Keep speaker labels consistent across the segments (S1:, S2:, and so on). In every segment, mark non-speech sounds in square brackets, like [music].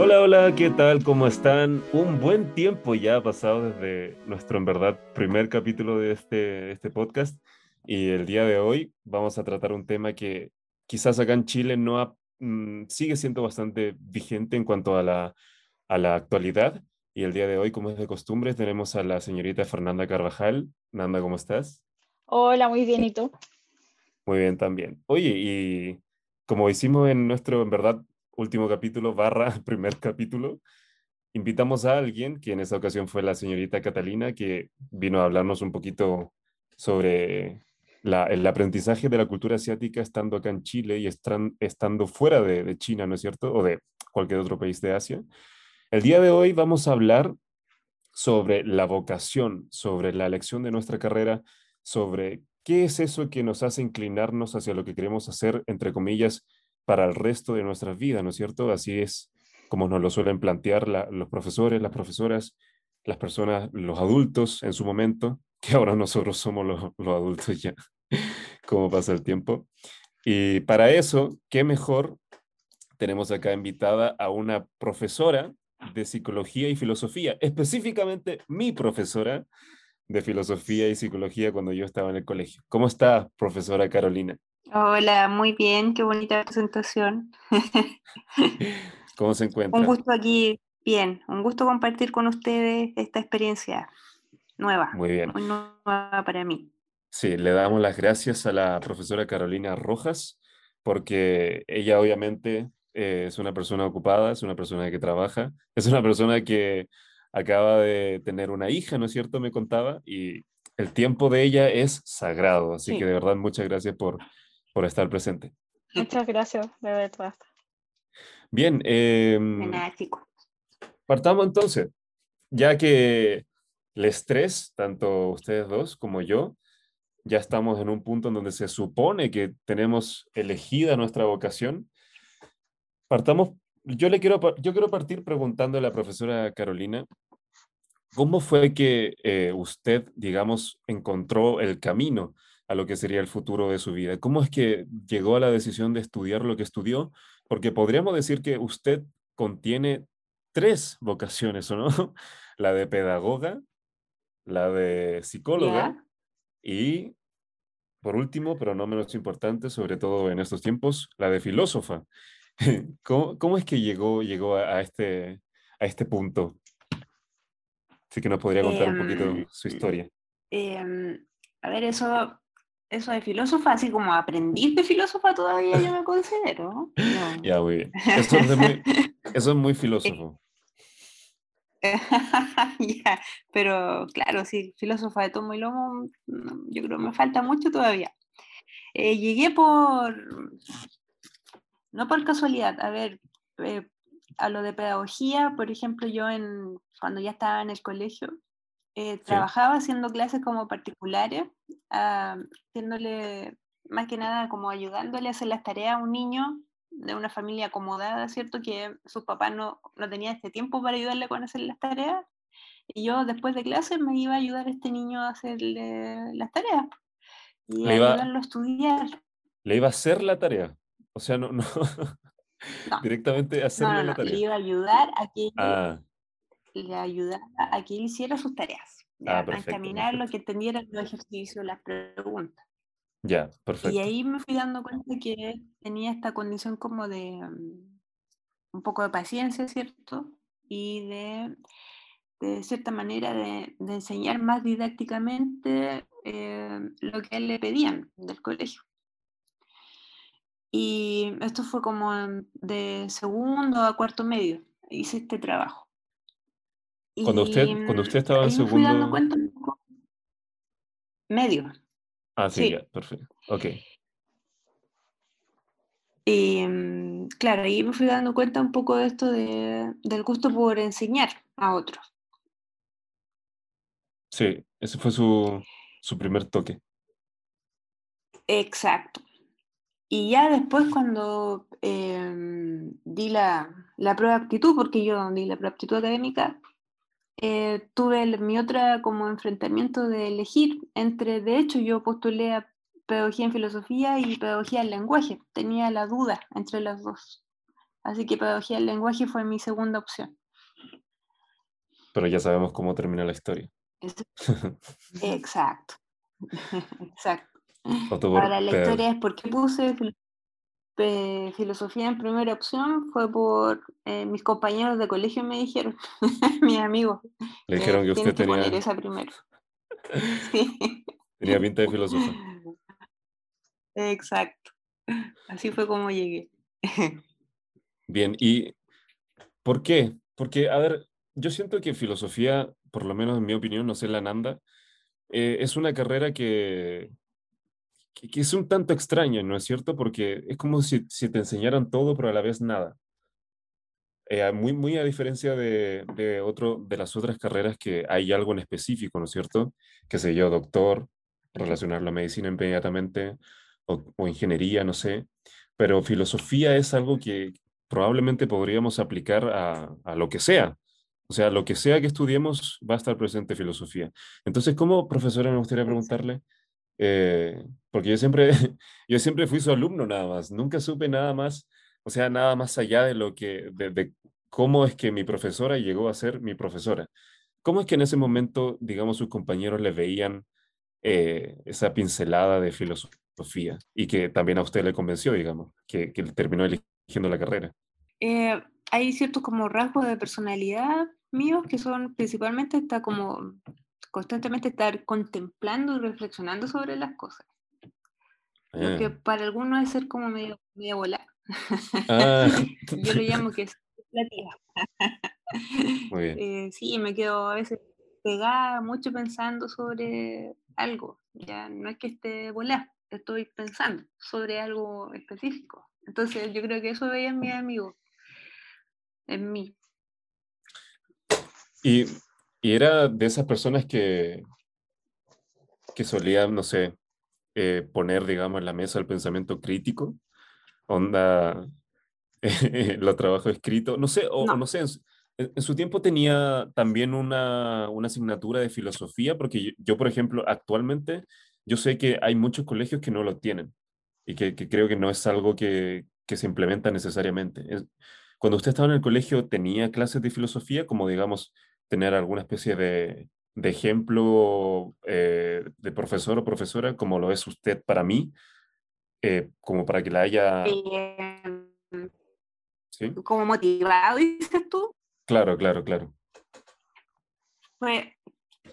S1: Hola, hola, ¿qué tal? ¿Cómo están? Un buen tiempo ya ha pasado desde nuestro, en verdad, primer capítulo de este, este podcast y el día de hoy vamos a tratar un tema que quizás acá en Chile no ha, mm, sigue siendo bastante vigente en cuanto a la, a la actualidad y el día de hoy, como es de costumbre, tenemos a la señorita Fernanda Carvajal. Nanda, ¿cómo estás?
S2: Hola, muy bien, ¿y tú?
S1: Muy bien también. Oye, y como hicimos en nuestro, en verdad, último capítulo, barra [laughs] primer capítulo, invitamos a alguien, que en esa ocasión fue la señorita Catalina, que vino a hablarnos un poquito sobre el aprendizaje de la cultura asiática estando acá en Chile y estando fuera de, de, China, ¿no es cierto? O de cualquier otro país de Asia. El día de hoy vamos a hablar sobre la vocación, sobre la elección de nuestra carrera, sobre qué es eso que nos hace inclinarnos hacia lo que queremos hacer, entre comillas, para el resto de nuestras vidas, ¿no es cierto? Así es como nos lo suelen plantear la, los profesores, las profesoras, las personas, los adultos en su momento, [laughs] que ahora nosotros somos los, los adultos ya, [laughs] como pasa el tiempo. Y para eso, qué mejor, tenemos acá invitada a una profesora de psicología y filosofía, específicamente mi profesora de filosofía y psicología cuando yo estaba en el colegio. ¿Cómo está, profesora Carolina?
S2: Hola, muy bien, qué bonita presentación. [laughs]
S1: ¿Cómo se encuentra?
S2: Un gusto aquí, bien, un gusto compartir con ustedes esta experiencia nueva.
S1: Muy bien.
S2: Muy nueva para mí.
S1: Sí, le damos las gracias a la profesora Carolina Rojas, porque ella obviamente eh, es una persona ocupada, es una persona que trabaja, [laughs] es una persona que acaba de tener una hija, ¿no es cierto? Me contaba, y el tiempo de ella es sagrado, así
S2: Sí.
S1: que de verdad muchas gracias por, por estar presente.
S3: Muchas gracias, de verdad.
S1: Bien, eh,
S2: De nada,
S1: partamos entonces, ya que el estrés, tanto ustedes dos como yo, ya estamos en un punto en donde se supone que tenemos elegida nuestra vocación. Partamos, yo le quiero, yo quiero partir preguntándole a la profesora Carolina, ¿cómo fue que eh, usted, digamos, encontró el camino a lo que sería el futuro de su vida? ¿Cómo es que llegó a la decisión de estudiar lo que estudió? Porque podríamos decir que usted contiene tres vocaciones, ¿o no? [laughs] La de pedagoga, la de psicóloga
S2: ¿Ya?
S1: y, por último, pero no menos importante, sobre todo en estos tiempos, la de filósofa. [laughs] ¿Cómo, cómo es que llegó, llegó a, a este, a este punto? Así que nos podría contar un poquito
S2: Em,
S1: su historia.
S2: em, a ver, eso, eso de filósofa, así como aprendiz de filósofa todavía yo me considero. No.
S1: Ya, muy bien. Eso es, muy, eso es muy filósofo. [laughs]
S2: Ya, pero claro, sí, filósofa de tomo y lomo, no, yo creo que me falta mucho todavía. Eh, llegué por, no por casualidad, a ver, eh, a lo de pedagogía, por ejemplo, yo en, cuando ya estaba en el colegio, eh, trabajaba haciendo clases como particulares, ah, haciéndole, más que nada, como ayudándole a hacer las tareas a un niño de una familia acomodada, ¿cierto? Que sus papás no, no tenían este tiempo para ayudarle con hacer las tareas. Y yo después de clases me iba a ayudar a este niño a hacerle las tareas y
S1: Le iba-
S2: ayudarlo a estudiar.
S1: Le iba a hacer la tarea. O sea, no, no.
S2: No. [laughs]
S1: Directamente hacerle
S2: no,
S1: la
S2: no, le
S1: tarea.
S2: iba a ayudar a que
S1: Ah,
S2: le ayudara a que él hiciera sus tareas,
S1: Ah,
S2: a encaminarlo,
S1: perfecto.
S2: que entendiera los ejercicios, las preguntas.
S1: ya,
S2: Y
S1: perfecto.
S2: ahí me fui dando cuenta que tenía esta condición como de mm, un poco de paciencia, ¿cierto? Y de, de cierta manera, de, de enseñar más didácticamente eh, lo que le pedían del colegio. Y esto fue como en- de segundo a cuarto medio, hice este trabajo.
S1: Cuando usted- cuando usted
S2: mm,
S1: estaba en
S2: me fui dando
S1: segundo-
S2: cuenta un poco. Medio.
S1: Ah, sí,
S2: sí.
S1: ya, perfecto. Ok.
S2: Y mm, claro, ahí me fui dando cuenta un poco de esto de- del gusto por enseñar a otros.
S1: Sí, ese fue su, su primer toque.
S2: Exacto. Y ya después cuando em, di la, la prueba de aptitud, porque yo di la prueba de aptitud académica, eh, tuve el- mi otra como enfrentamiento de elegir entre, de hecho yo postulé a pedagogía en filosofía y pedagogía en lenguaje, tenía la duda entre las dos. Así que pedagogía del lenguaje fue mi segunda opción.
S1: Pero ya sabemos cómo termina la historia. [laughs]
S2: Exacto. [laughs] Exacto. Ahora la historia es por qué puse filosofía en primera opción fue por eh, mis compañeros de colegio me dijeron, [laughs] mis amigos.
S1: Le dijeron que usted tenía.
S2: esa primero. [laughs]
S1: Tenía pinta de filosofía. [laughs]
S2: Exacto. Así fue como llegué.
S1: Bien, ¿y por qué? Porque, a ver, yo siento que filosofía, por lo menos en mi opinión, no sé la Nanda, eh, es una carrera que, que, es un tanto extraña, ¿no es cierto? Porque es como si, si te enseñaran todo, pero a la vez nada. Eh, muy, muy a diferencia de, de, otro, de las otras carreras que hay algo en específico, ¿no es cierto? Que sé yo, doctor, relacionar la medicina inmediatamente, o, o ingeniería, no sé. Pero filosofía es algo que probablemente podríamos aplicar a, a lo que sea. O sea, lo que sea que estudiemos va a estar presente filosofía. Entonces, como profesora me gustaría preguntarle, eh, porque yo siempre, [laughs] yo siempre fui su alumno nada más, nunca supe nada más, o sea, nada más allá de lo que, de, cómo es que mi profesora llegó a ser mi profesora. ¿Cómo es que en ese momento, digamos, sus compañeros le veían eh, esa pincelada de filosofía y que también a usted le convenció, digamos, que, que terminó eligiendo la carrera?
S2: Eh, hay ciertos como rasgos de personalidad míos que son principalmente está como constantemente estar contemplando y reflexionando sobre las cosas. Lo que ah. para algunos es ser como medio, medio volar. Ah. [laughs] Yo lo llamo que es. [laughs] Muy bien. Eh, sí, me quedo a veces pegada mucho pensando sobre algo. Ya no es que esté volar, estoy pensando sobre algo específico. Entonces yo creo que eso veía en mi amigo, en mí.
S1: Y y era de esas personas que, que solían, no sé, eh, poner, digamos, en la mesa el pensamiento crítico, onda, [laughs] lo trabajo escrito, no sé, o no, sé, en, su tiempo tenía también una, una asignatura de filosofía, porque yo, por ejemplo, actualmente, yo sé que hay muchos colegios que no lo tienen y que, que creo que no es algo que, que se implementa necesariamente. cuando usted estaba en el colegio, ¿tenía clases de filosofía, como digamos, tener alguna especie de, de ejemplo eh, de profesor o profesora, como lo es usted para mí, eh, como para que la haya...
S2: ¿Sí? Como motivado, [laughs] dices tú.
S1: Claro, claro, claro.
S2: Pues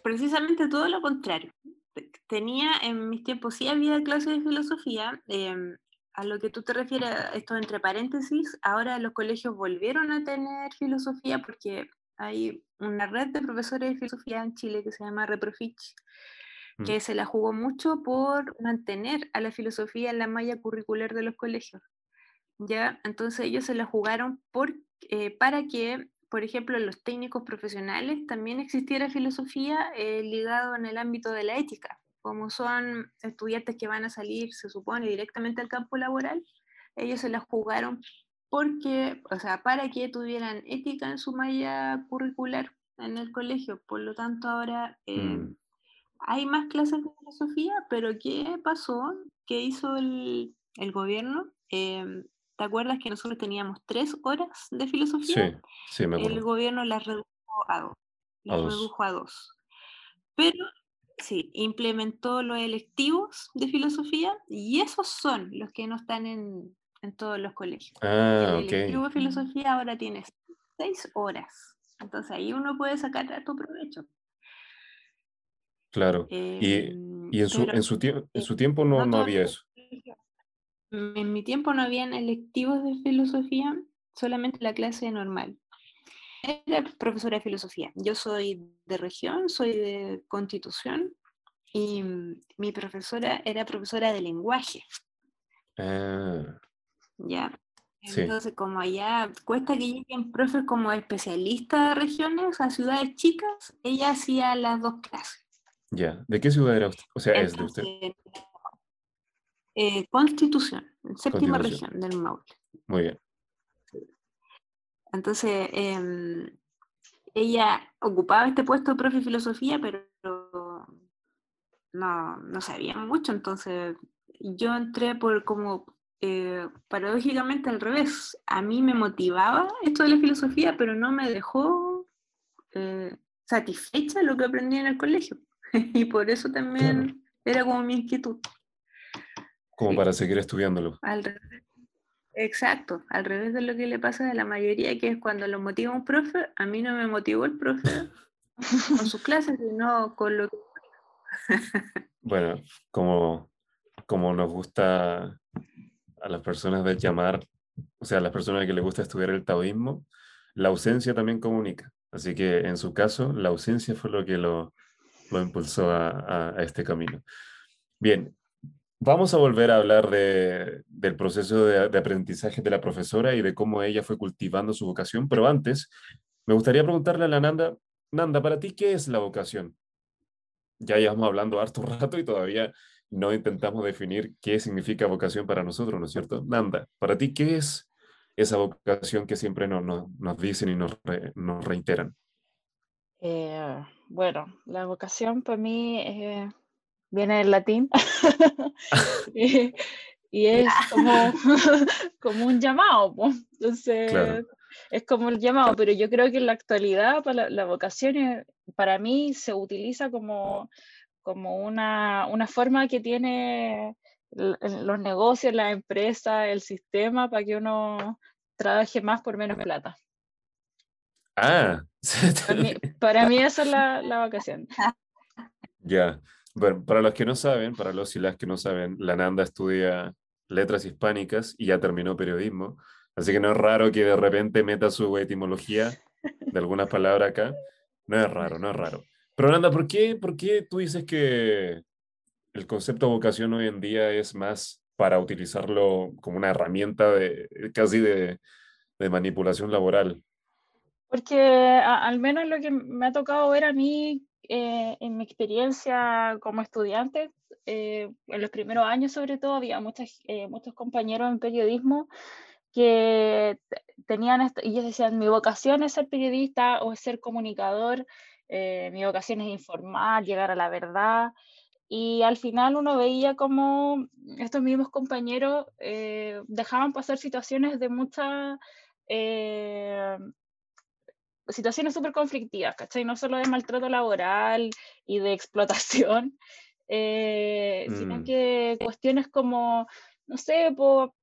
S2: precisamente todo lo contrario. Tenía en mis tiempos, sí había clases de filosofía, em, a lo que tú te refieres, esto entre paréntesis, ahora los colegios volvieron a tener filosofía porque hay una red de profesores de filosofía en Chile que se llama Reprofich, mm. que se la jugó mucho por mantener a la filosofía en la malla curricular de los colegios. ¿ya? Entonces ellos se la jugaron por, eh, para que, por ejemplo, los técnicos profesionales también existiera filosofía eh, ligado en el ámbito de la ética. Como son estudiantes que van a salir, se supone, directamente al campo laboral, ellos se la jugaron porque, o sea, para que tuvieran ética en su malla curricular en el colegio. Por lo tanto, ahora eh, mm. hay más clases de filosofía, pero ¿qué pasó? ¿Qué hizo el, el gobierno? Em, ¿Te acuerdas que nosotros teníamos tres horas de filosofía?
S1: Sí, sí, me acuerdo.
S2: El gobierno las redujo a dos. Las redujo a dos. Pero sí, implementó los electivos de filosofía y esos son los que no están en, en todos los colegios.
S1: Ah, el
S2: de filosofía ahora tiene seis horas. Entonces ahí uno puede sacar tu provecho.
S1: Claro. y, em, y en, su, en, su en su tiempo no, no, había eso.
S2: En mi tiempo no habían electivos de filosofía, solamente la clase normal. Era profesora de filosofía. Yo soy de región, soy de constitución y mi profesora era profesora de lenguaje.
S1: Ah.
S2: ¿Ya? Entonces, como allá cuesta que lleguen profes como especialistas de regiones a ciudades chicas, ella hacía las dos clases.
S1: Ya, ¿de qué ciudad era usted? O sea, es de usted.
S2: Eh, Constitución, séptima región del Maule.
S1: Muy bien.
S2: Entonces, em, ella ocupaba este puesto de profe de filosofía, pero no, no sabía mucho, entonces yo entré por como eh, paradójicamente al revés. A mí me motivaba esto de la filosofía, pero no me dejó eh, satisfecha lo que aprendí en el colegio. [laughs] y por eso también era como mi inquietud.
S1: Como para seguir estudiándolo.
S2: Exacto, al revés de lo que le pasa a la mayoría, que es cuando lo motiva un profe, a mí no me motivó el profe [laughs] con sus clases, sino con lo que...
S1: bueno, como, como nos gusta a las personas de llamar, o sea, a las personas que les gusta estudiar el taoísmo, la ausencia también comunica. Así que en su caso, la ausencia fue lo que lo, lo impulsó a, a, este camino. Bien, vamos a volver a hablar de, del proceso de, aprendizaje de la profesora y de cómo ella fue cultivando su vocación, pero antes me gustaría preguntarle a la Nanda, Nanda, para ti, ¿qué es la vocación? Ya llevamos hablando harto [laughs] rato y todavía no intentamos definir qué significa vocación para nosotros, ¿no es cierto? Nanda, para ti, ¿qué es esa vocación que siempre nos, dicen y nos, re, nos reiteran?
S3: Eh, bueno, la vocación para mí eh, viene del latín [laughs] y, y, es [laughs] como, [laughs] como un llamado. Entonces, claro. es como el llamado, pero yo creo que en la actualidad para la, la vocación es, para mí se utiliza como, como una, una forma que tiene los negocios, la empresa, el sistema para que uno trabaje más por menos plata.
S1: Ah, [laughs]
S3: para mí, para mí esa es la, la vacación.
S1: Ya, bueno, para los que no saben, para los y las que no saben, la Nanda estudia letras hispánicas y ya terminó periodismo, así que no es raro que de repente meta su etimología de algunas palabras acá. No es raro, no es raro. Pero Nanda, ¿por qué, ¿por qué tú dices que el concepto de vocación hoy en día es más para utilizarlo como una herramienta de casi de, de manipulación laboral?
S3: Porque a, al menos lo que me ha tocado ver a mí eh, en mi experiencia como estudiante, eh, en los primeros años sobre todo, había muchas, eh, muchos compañeros en periodismo que tenían, esto, ellos decían, mi vocación es ser periodista o es ser comunicador, eh, mi vocación es informar, llegar a la verdad. Y al final uno veía como estos mismos compañeros eh, dejaban pasar situaciones de mucha... Eh, situaciones súper conflictivas, ¿cachai? No solo de maltrato laboral y de explotación, [laughs] eh, mm. sino que cuestiones como, no sé, por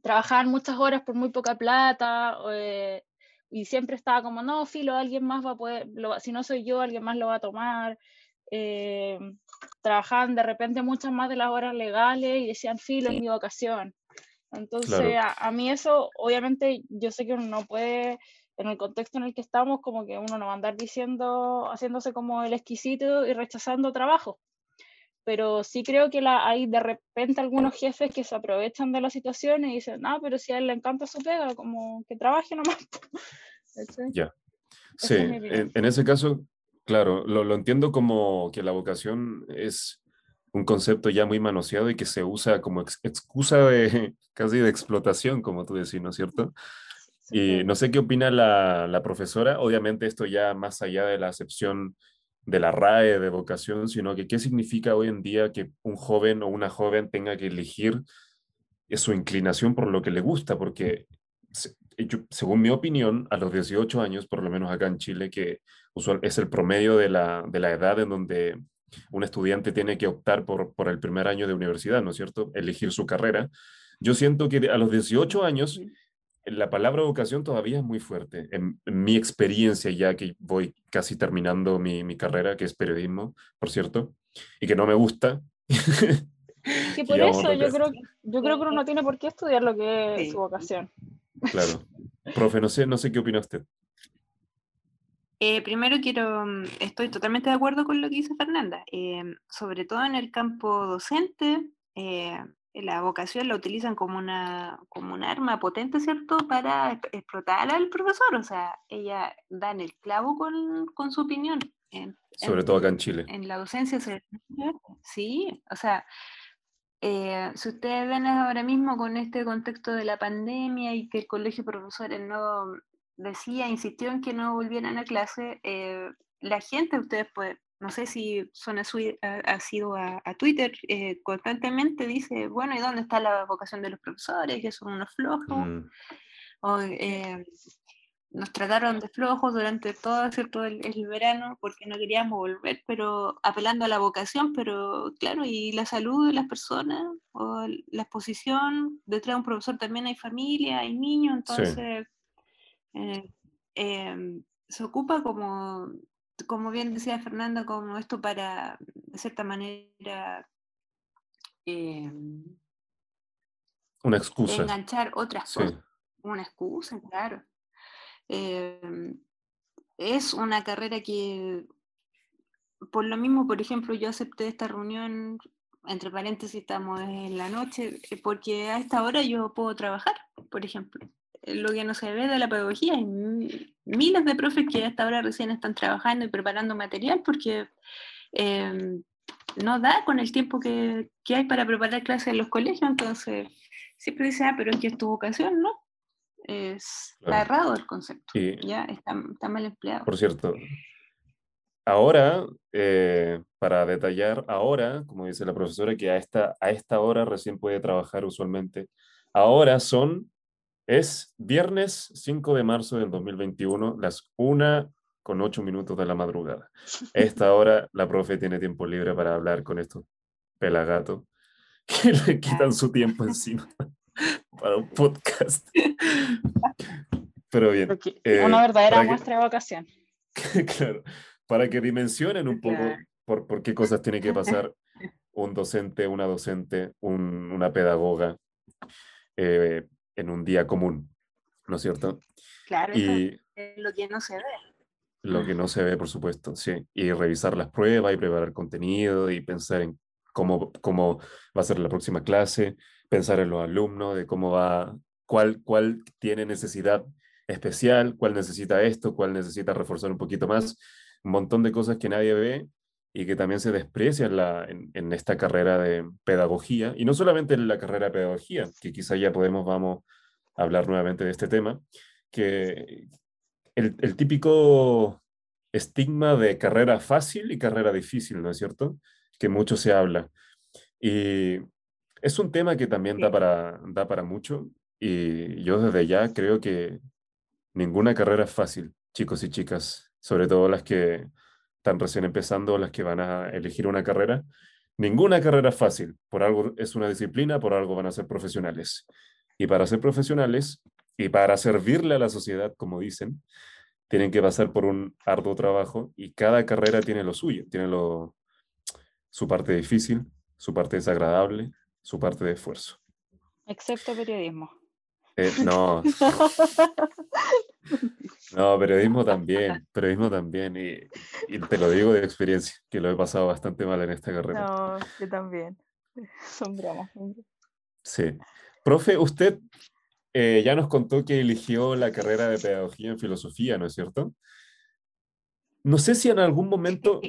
S3: trabajar muchas horas por muy poca plata, eh, y siempre estaba como, no, filo, alguien más va a poder, lo, si no soy yo, alguien más lo va a tomar. Eh, trabajaban de repente muchas más de las horas legales y decían, filo, es mi vocación. Entonces, claro. a, a, mí eso, obviamente, yo sé que uno no puede, en el contexto en el que estamos, como que uno no va a andar diciendo, haciéndose como el exquisito y rechazando trabajo. Pero sí creo que la, hay de repente algunos jefes que se aprovechan de la situación y dicen, no, pero si a él le encanta su pega, como que trabaje nomás. [laughs]
S1: Ya. Sí, en, en, ese caso, claro, lo, lo entiendo como que la vocación es un concepto ya muy manoseado y que se usa como ex excusa de [laughs] casi de explotación, como tú decís, ¿no es cierto? Y no sé qué opina la, la, profesora, obviamente esto ya más allá de la acepción de la RAE de vocación, sino que qué significa hoy en día que un joven o una joven tenga que elegir su inclinación por lo que le gusta, porque yo, según mi opinión, a los 18 años, por lo menos acá en Chile, que es el promedio de la, de la edad en donde un estudiante tiene que optar por, por el primer año de universidad, ¿no es cierto? Elegir su carrera. Yo siento que a los 18 años la palabra vocación todavía es muy fuerte. En, en, mi experiencia, ya que voy casi terminando mi, mi, carrera, que es periodismo, por cierto, y que no me gusta.
S3: Sí, [laughs] por eso yo creo, yo creo que uno no tiene por qué estudiar lo que es su vocación.
S1: Claro. [laughs] Profe, no sé, no sé qué opina usted.
S2: Eh, primero quiero, mm, estoy totalmente de acuerdo con lo que dice Fernanda, eh, sobre todo en el campo docente, eh, la vocación la utilizan como una, como un arma potente, ¿cierto?, para explotar al profesor. O sea, ella da en el clavo con, con su opinión. En,
S1: Sobre
S2: en,
S1: todo acá en Chile.
S2: En la docencia. Sí, o sea, eh, si ustedes ven ahora mismo con este contexto de la pandemia y que el colegio de profesores no decía, insistió en que no volvieran a clase, eh, la gente, ustedes pueden, no sé si son ha, sido a, Twitter, eh, constantemente dice, bueno, ¿y dónde está la vocación de los profesores? Que son unos flojos. Mm. O, eh, nos trataron de flojos durante todo ¿cierto? El, verano porque no queríamos volver, pero apelando a la vocación, pero claro, y la salud de las personas, o la exposición, detrás de un profesor también hay familia, hay niños, entonces eh, se ocupa como, como bien decía Fernanda, como esto para, de cierta manera, em,
S1: una excusa.
S2: Enganchar otras cosas. Una excusa, claro. Em, es una carrera que, por lo mismo, por ejemplo, yo acepté esta reunión, entre paréntesis estamos en la noche, eh, porque a esta hora yo puedo trabajar, por ejemplo. Lo que no se ve de la pedagogía, hay miles de profes que a esta hora recién están trabajando y preparando material porque em, no da con el tiempo que, que hay para preparar clases en los colegios, entonces siempre dice, ah, pero es que es tu vocación, ¿no? es, está errado el concepto, ya está, mal empleado.
S1: Por cierto, ahora, eh, para detallar, ahora, como dice la profesora, que a esta, a esta hora recién puede trabajar usualmente, ahora son, es viernes 5 de marzo del 2021, las 1 con 8 minutos de la madrugada. [laughs] A esta hora la profe tiene tiempo libre para hablar con estos pelagatos que le quitan su tiempo encima [laughs] para un podcast. Pero bien.
S3: Eh, una verdadera muestra de vocación. [laughs]
S1: claro, para que dimensionen un poco por, por, qué cosas tiene que pasar un docente, una docente, una pedagoga eh, en un día común, ¿no es cierto?
S2: Claro, y lo que no se ve.
S1: Lo que no se ve, por supuesto, sí. Y revisar las pruebas y preparar contenido y pensar en cómo, cómo va a ser la próxima clase, pensar en los alumnos, de cómo va, cuál, cuál tiene necesidad especial, cuál necesita esto, cuál necesita reforzar un poquito más, un montón de cosas que nadie ve y que también se desprecian la, en, esta carrera de pedagogía, y no solamente en la carrera de pedagogía, que quizá ya podemos, vamos a hablar nuevamente de este tema, que el, el típico estigma de carrera fácil y carrera difícil, ¿no es cierto? Que mucho se habla. Y es un tema que también da, para, da para mucho y yo desde ya creo que ninguna carrera es fácil, chicos y chicas, sobre todo las que están recién empezando, las que van a elegir una carrera. Ninguna carrera es fácil, por algo es una disciplina, por algo van a ser profesionales. Y para ser profesionales y para servirle a la sociedad, como dicen, tienen que pasar por un arduo trabajo y cada carrera tiene lo suyo, tiene lo, su parte difícil, su parte desagradable, su parte de esfuerzo.
S3: Excepto periodismo.
S1: Eh, no. [laughs] [laughs] no, periodismo también, periodismo también. Y, te lo digo de experiencia, que lo he pasado bastante mal en esta carrera.
S3: No, yo también. [laughs] Son bromas.
S1: Sí. Profe, usted eh, ya nos contó que eligió la carrera de pedagogía en filosofía, ¿no es cierto? No sé si en algún momento,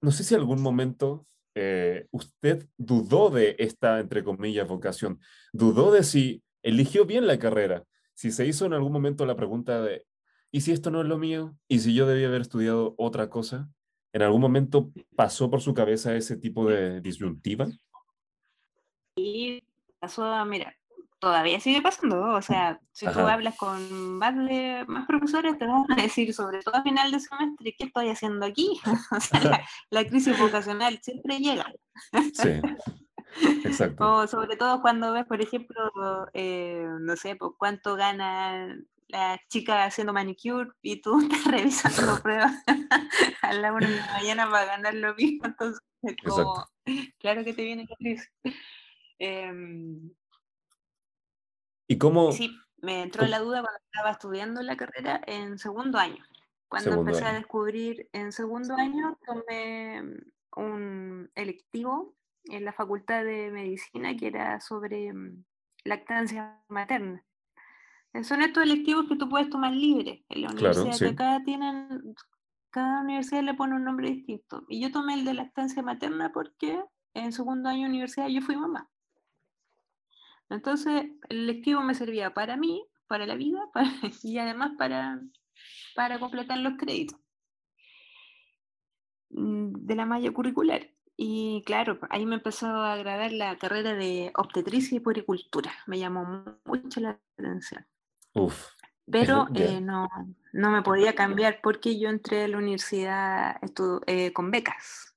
S1: no sé si en algún momento eh, usted dudó de esta, entre comillas, vocación, dudó de si eligió bien la carrera, si se hizo en algún momento la pregunta de, ¿y si esto no es lo mío? ¿Y si yo debía haber estudiado otra cosa? ¿En algún momento pasó por su cabeza ese tipo de disyuntiva?
S2: Y pasó, mira, todavía sigue pasando, o sea, si tú hablas con más, más profesores, te van a decir, sobre todo a final de semestre, ¿qué estoy haciendo aquí? [laughs] o sea, la, crisis vocacional siempre llega.
S1: sí, [laughs] [laughs] exacto.
S2: O sobre todo cuando ves, por ejemplo, eh, no sé, pues, cuánto gana la chica haciendo manicure y tú [laughs] estás revisando [laughs] pruebas a la una de la mañana para ganar lo mismo, entonces, como, claro que te viene crisis. Em,
S1: ¿Y cómo?
S2: Sí, me entró la duda cuando estaba estudiando la carrera en segundo año. Cuando empecé a descubrir en segundo año, tomé un electivo en la Facultad de Medicina que era sobre mm, lactancia materna. Son estos electivos que tú puedes tomar libre en la universidad, que cada tienen, cada universidad le pone un nombre distinto. Y yo tomé el de lactancia materna porque en segundo año de universidad yo fui mamá. Entonces, el lectivo me servía para mí, para la vida, [laughs] y además para, para completar los créditos. mm, de la malla curricular. Y claro, ahí me empezó a agradar la carrera de obstetricia y puericultura. Me llamó mucho la atención.
S1: Uf.
S2: Pero eh, no, no, me podía cambiar porque yo entré a la universidad eh, con becas.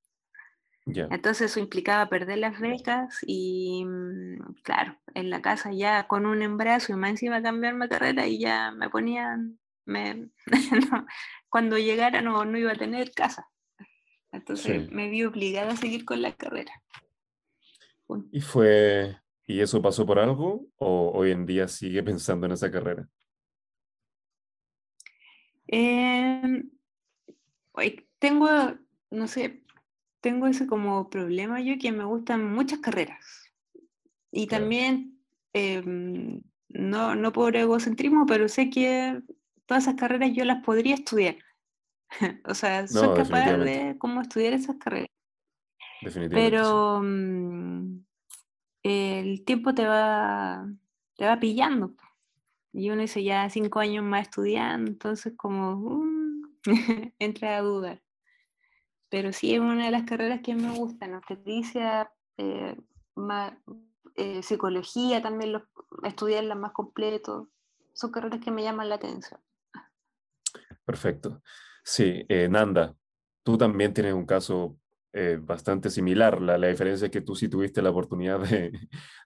S2: Entonces eso implicaba perder las becas y mm, claro, en la casa ya con un embarazo y más encima cambiarme carrera y ya me ponían, me, [laughs] cuando llegara no, no iba a tener casa. Entonces me vi obligada a seguir con la carrera.
S1: ¿Y fue, y eso pasó por algo o hoy en día sigue pensando en esa carrera?
S2: Em, tengo, no sé, tengo ese como problema yo que me gustan muchas carreras. Y también, em, no, no por egocentrismo, pero sé que todas esas carreras yo las podría estudiar. [laughs] o sea, soy capaz de cómo estudiar esas carreras. Pero mm, el tiempo te va, te va pillando. Y uno dice ya cinco años más estudiando, entonces como uh, [laughs] entra a dudar. Pero sí es una de las carreras que me gustan, obstetricia, eh, eh, psicología también, los, estudiarla más completo, son carreras que me llaman la atención.
S1: Perfecto. Sí, eh, Nanda, tú también tienes un caso bastante similar. La, la, diferencia es que tú sí tuviste la oportunidad de,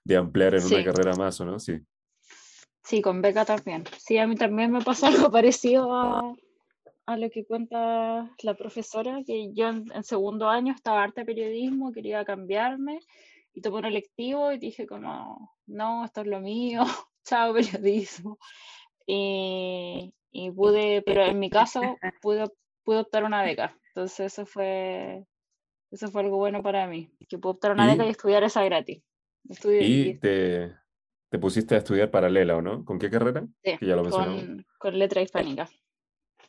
S1: de ampliar en una carrera más, ¿o no? Sí.
S3: Sí, con beca también. Sí, a mí también me pasó [laughs] algo parecido a, a lo que cuenta la profesora, que yo en, segundo año estaba arte periodismo, quería cambiarme y tomé un electivo y dije como, no, esto es lo mío, [laughs] chao periodismo. Y, y, pude, pero en mi caso pude, pude optar una beca. Entonces eso fue, eso fue algo bueno para mí, que pude optar una beca y estudiar esa gratis.
S1: y te, te, pusiste a estudiar paralela, ¿o no? ¿Con qué carrera?
S3: Sí, ya lo con, con letra hispánica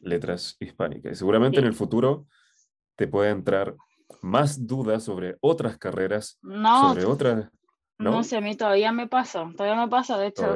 S1: letras hispánicas. Y seguramente en el futuro te puede entrar más dudas sobre otras carreras, no, sobre otras...
S3: ¿no? no sé, a mí todavía me pasa, todavía me pasa, de hecho.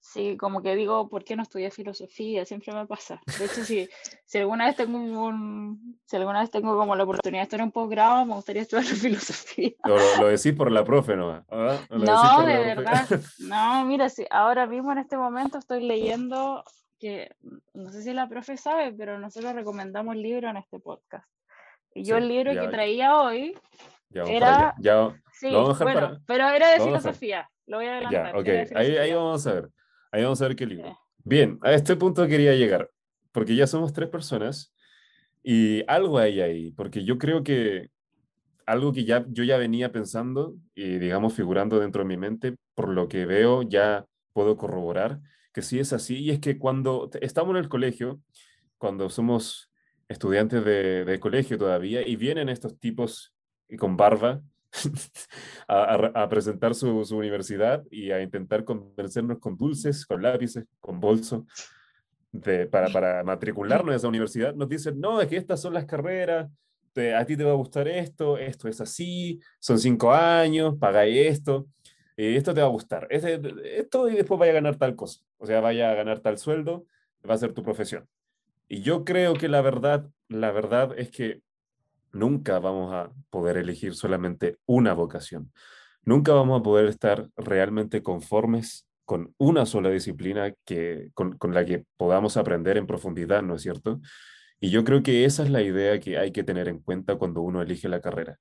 S3: Sí, como que digo, ¿por qué no estudié filosofía? Siempre me pasa. De hecho, si, si alguna vez tengo un, si alguna vez tengo como la oportunidad de estar en un posgrado, me gustaría estudiar [laughs] filosofía.
S1: Lo, decís por la profe, ¿no?
S3: ¿Ah? No, de verdad. [laughs] No, mira, si ahora mismo en este momento estoy leyendo que no sé si la profe sabe, pero nosotros recomendamos libros en este podcast. Y yo el libro que traía hoy era...
S1: Ya,
S3: sí, bueno, pero era de filosofía. Lo voy a adelantar.
S1: Ya, ok, ahí, ahí, vamos a ver. Ahí vamos a ver qué libro. Bien, a este punto quería llegar, porque ya somos tres personas y algo hay ahí, porque yo creo que algo que ya, yo ya venía pensando y digamos figurando dentro de mi mente, por lo que veo ya puedo corroborar, que sí es así, y es que cuando estamos en el colegio, cuando somos estudiantes de, colegio todavía, y vienen estos tipos con barba [laughs] a, presentar su, universidad y a intentar convencernos con dulces, con lápices, con bolso, de, para, para matricularnos a esa universidad, nos dicen, no, es que estas son las carreras, a ti te va a gustar esto, esto es así, son cinco años, pagáis esto. Eh, esto te va a gustar, esto y después vaya a ganar tal cosa, o sea, vaya a ganar tal sueldo, va a ser tu profesión. Y yo creo que la verdad, la verdad es que nunca vamos a poder elegir solamente una vocación. Nunca vamos a poder estar realmente conformes con una sola disciplina que, con, la que podamos aprender en profundidad, ¿no es cierto? Y yo creo que esa es la idea que hay que tener en cuenta cuando uno elige la carrera.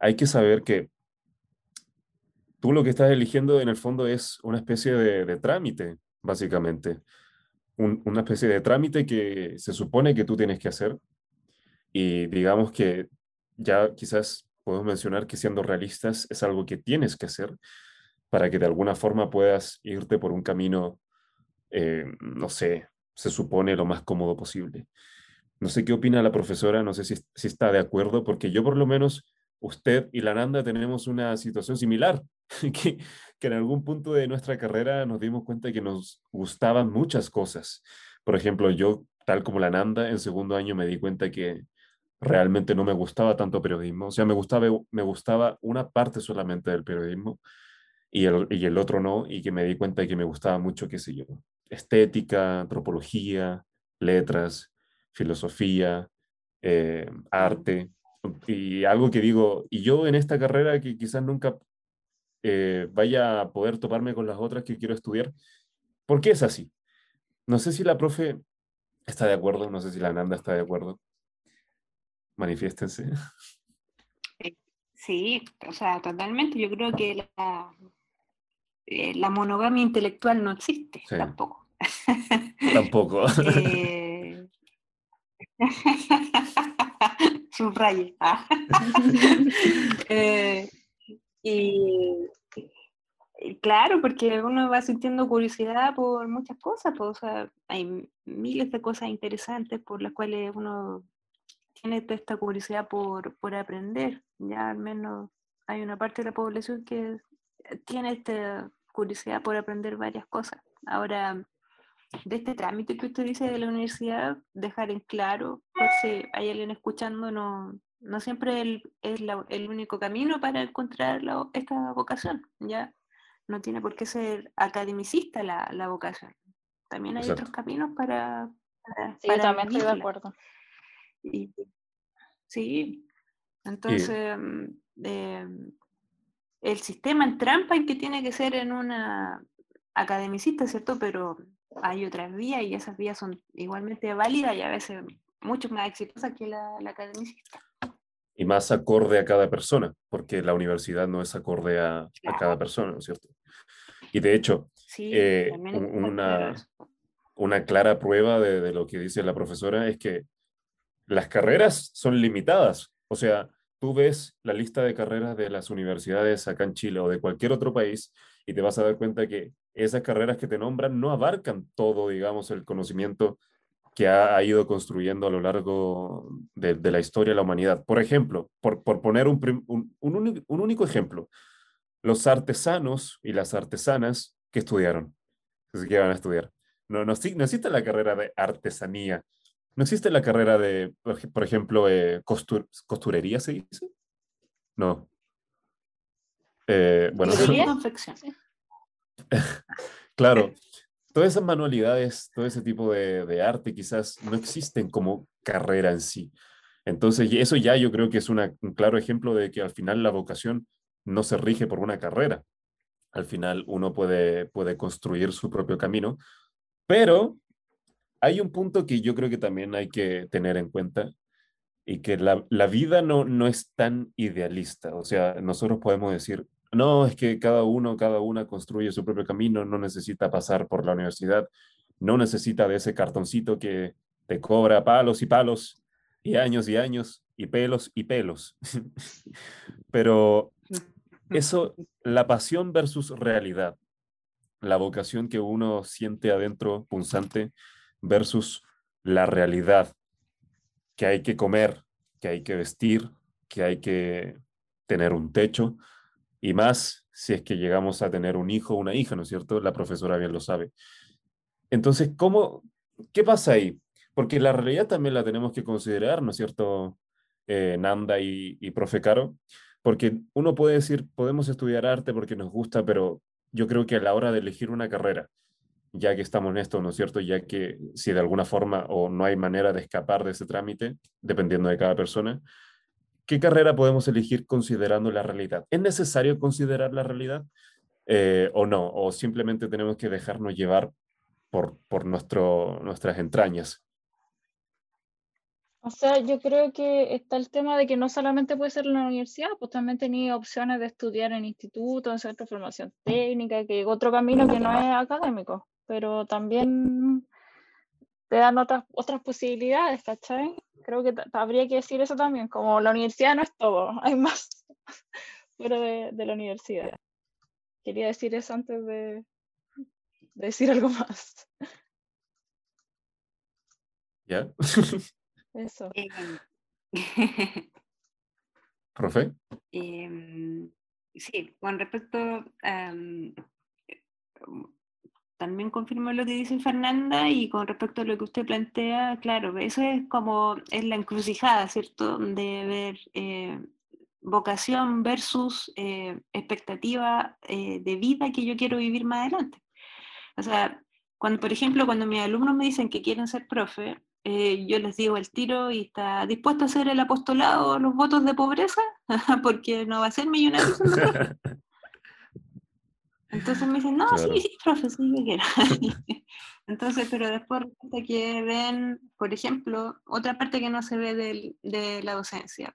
S1: Hay que saber que tú lo que estás eligiendo en el fondo es una especie de, trámite, básicamente. una especie de trámite que se supone que tú tienes que hacer. Y digamos que ya quizás podemos mencionar que siendo realistas es algo que tienes que hacer para que de alguna forma puedas irte por un camino, eh, no sé, se supone lo más cómodo posible. No sé qué opina la profesora, no sé si, si está de acuerdo, porque yo por lo menos usted y la Nanda tenemos una situación similar, [laughs] que, que en algún punto de nuestra carrera nos dimos cuenta que nos gustaban muchas cosas. Por ejemplo, yo, tal como la Nanda, en segundo año me di cuenta que realmente no me gustaba tanto periodismo. O sea, me gustaba, me gustaba una parte solamente del periodismo y el, y el otro no, y que me di cuenta que me gustaba mucho, qué sé yo, estética, antropología, letras, filosofía, eh, arte, y algo que digo, y yo en esta carrera que quizás nunca eh, vaya a poder toparme con las otras que quiero estudiar, ¿por qué es así? No sé si la profe está de acuerdo, no sé si la Nanda está de acuerdo. Manifiéstense.
S2: Sí, o sea, totalmente. Yo creo que la, eh, la monogamia intelectual no existe tampoco.
S1: Tampoco. [laughs]
S2: eh... [laughs] Subraye. [laughs] Eh, y, claro, porque uno va sintiendo curiosidad por muchas cosas, pues, o sea, hay miles de cosas interesantes por las cuales uno tiene esta curiosidad por, por aprender. Ya al menos hay una parte de la población que tiene esta curiosidad por aprender varias cosas. Ahora, de este trámite que usted dice de la universidad, dejar en claro, por si hay alguien escuchando, no, no siempre es el único camino para encontrar esta vocación, ¿ya? No tiene por qué ser academicista la, la vocación. También hay otros caminos para... para
S3: sí, también estoy de acuerdo.
S2: Sí, entonces mm, em, el sistema en trampa y que tiene que ser en una academicista, ¿cierto? Pero hay otras vías y esas vías son igualmente válidas y a veces mucho más exitosas que la, la academicista.
S1: Y más acorde a cada persona, porque la universidad no es acorde a, cada persona, ¿no es cierto? Y de hecho, eh, una, una, clara prueba de, de, lo que dice la profesora es que las carreras son limitadas. O sea, tú ves la lista de carreras de las universidades acá en Chile o de cualquier otro país y te vas a dar cuenta que esas carreras que te nombran no abarcan todo, digamos, el conocimiento que ha, ido construyendo a lo largo de, la historia de la humanidad. Por ejemplo, por, por poner un, un, un, único ejemplo, los artesanos y las artesanas que estudiaron, que van a estudiar. No, no, no, existe la carrera de artesanía, no existe la carrera de, por ejemplo, eh, costurería, ¿se dice? No. Eh, bueno. [laughs] claro, todas esas manualidades, todo ese tipo de, arte quizás no existen como carrera en sí. Entonces, eso ya yo creo que es un claro ejemplo de que al final la vocación no se rige por una carrera. Al final uno puede, puede construir su propio camino, pero hay un punto que yo creo que también hay que tener en cuenta y que la, la vida no, no es tan idealista. O sea, nosotros podemos decir, no, es que cada uno, cada una construye su propio camino, no necesita pasar por la universidad, no necesita de ese cartoncito que te cobra palos y palos y años y años y pelos y pelos. [laughs] Pero eso, la pasión versus realidad, la vocación que uno siente adentro punzante versus la realidad, que hay que comer, que hay que vestir, que hay que tener un techo, y más si es que llegamos a tener un hijo o una hija, ¿no es cierto? La profesora bien lo sabe. Entonces, ¿cómo, ¿qué pasa ahí? Porque la realidad también la tenemos que considerar, ¿no es cierto, eh, Nanda y, y profe Caro? Porque uno puede decir, podemos estudiar arte porque nos gusta, pero yo creo que a la hora de elegir una carrera, ya que estamos en esto, ¿no es cierto? Ya que si de alguna forma o no hay manera de escapar de ese trámite, dependiendo de cada persona, ¿Qué carrera podemos elegir considerando la realidad? ¿Es necesario considerar la realidad eh, o no? ¿O simplemente tenemos que dejarnos llevar por, por nuestro, nuestras entrañas?
S3: O sea, yo creo que está el tema de que no solamente puede ser en la universidad, pues también tenía opciones de estudiar en instituto, en centro de formación técnica, que otro camino que no es académico, pero también te dan otras, otras posibilidades, ¿cachai? Creo que habría que decir eso también, como la universidad no es todo, [laughs] hay más fuera de, de la universidad. Quería decir eso antes de, de decir algo más.
S1: ¿Ya?
S3: Eso. [laughs]
S2: Em,
S1: ¿Profe?
S2: Eh, sí, con respecto a también confirmo lo que dice Fernanda y con respecto a lo que usted plantea, claro, eso es como es la encrucijada, ¿cierto? De ver eh, vocación versus eh, expectativa eh, de vida que yo quiero vivir más adelante. O sea, cuando, por ejemplo, cuando mis alumnos me dicen que quieren ser profe, eh, yo les digo el tiro y está dispuesto a hacer el apostolado, los votos de pobreza, [laughs] porque no va a ser millonario. [laughs] Entonces me dicen, no, sí, sí, profe, sí, yo quiero. [laughs] Entonces, pero después que ven, por ejemplo, otra parte que no se ve de la docencia.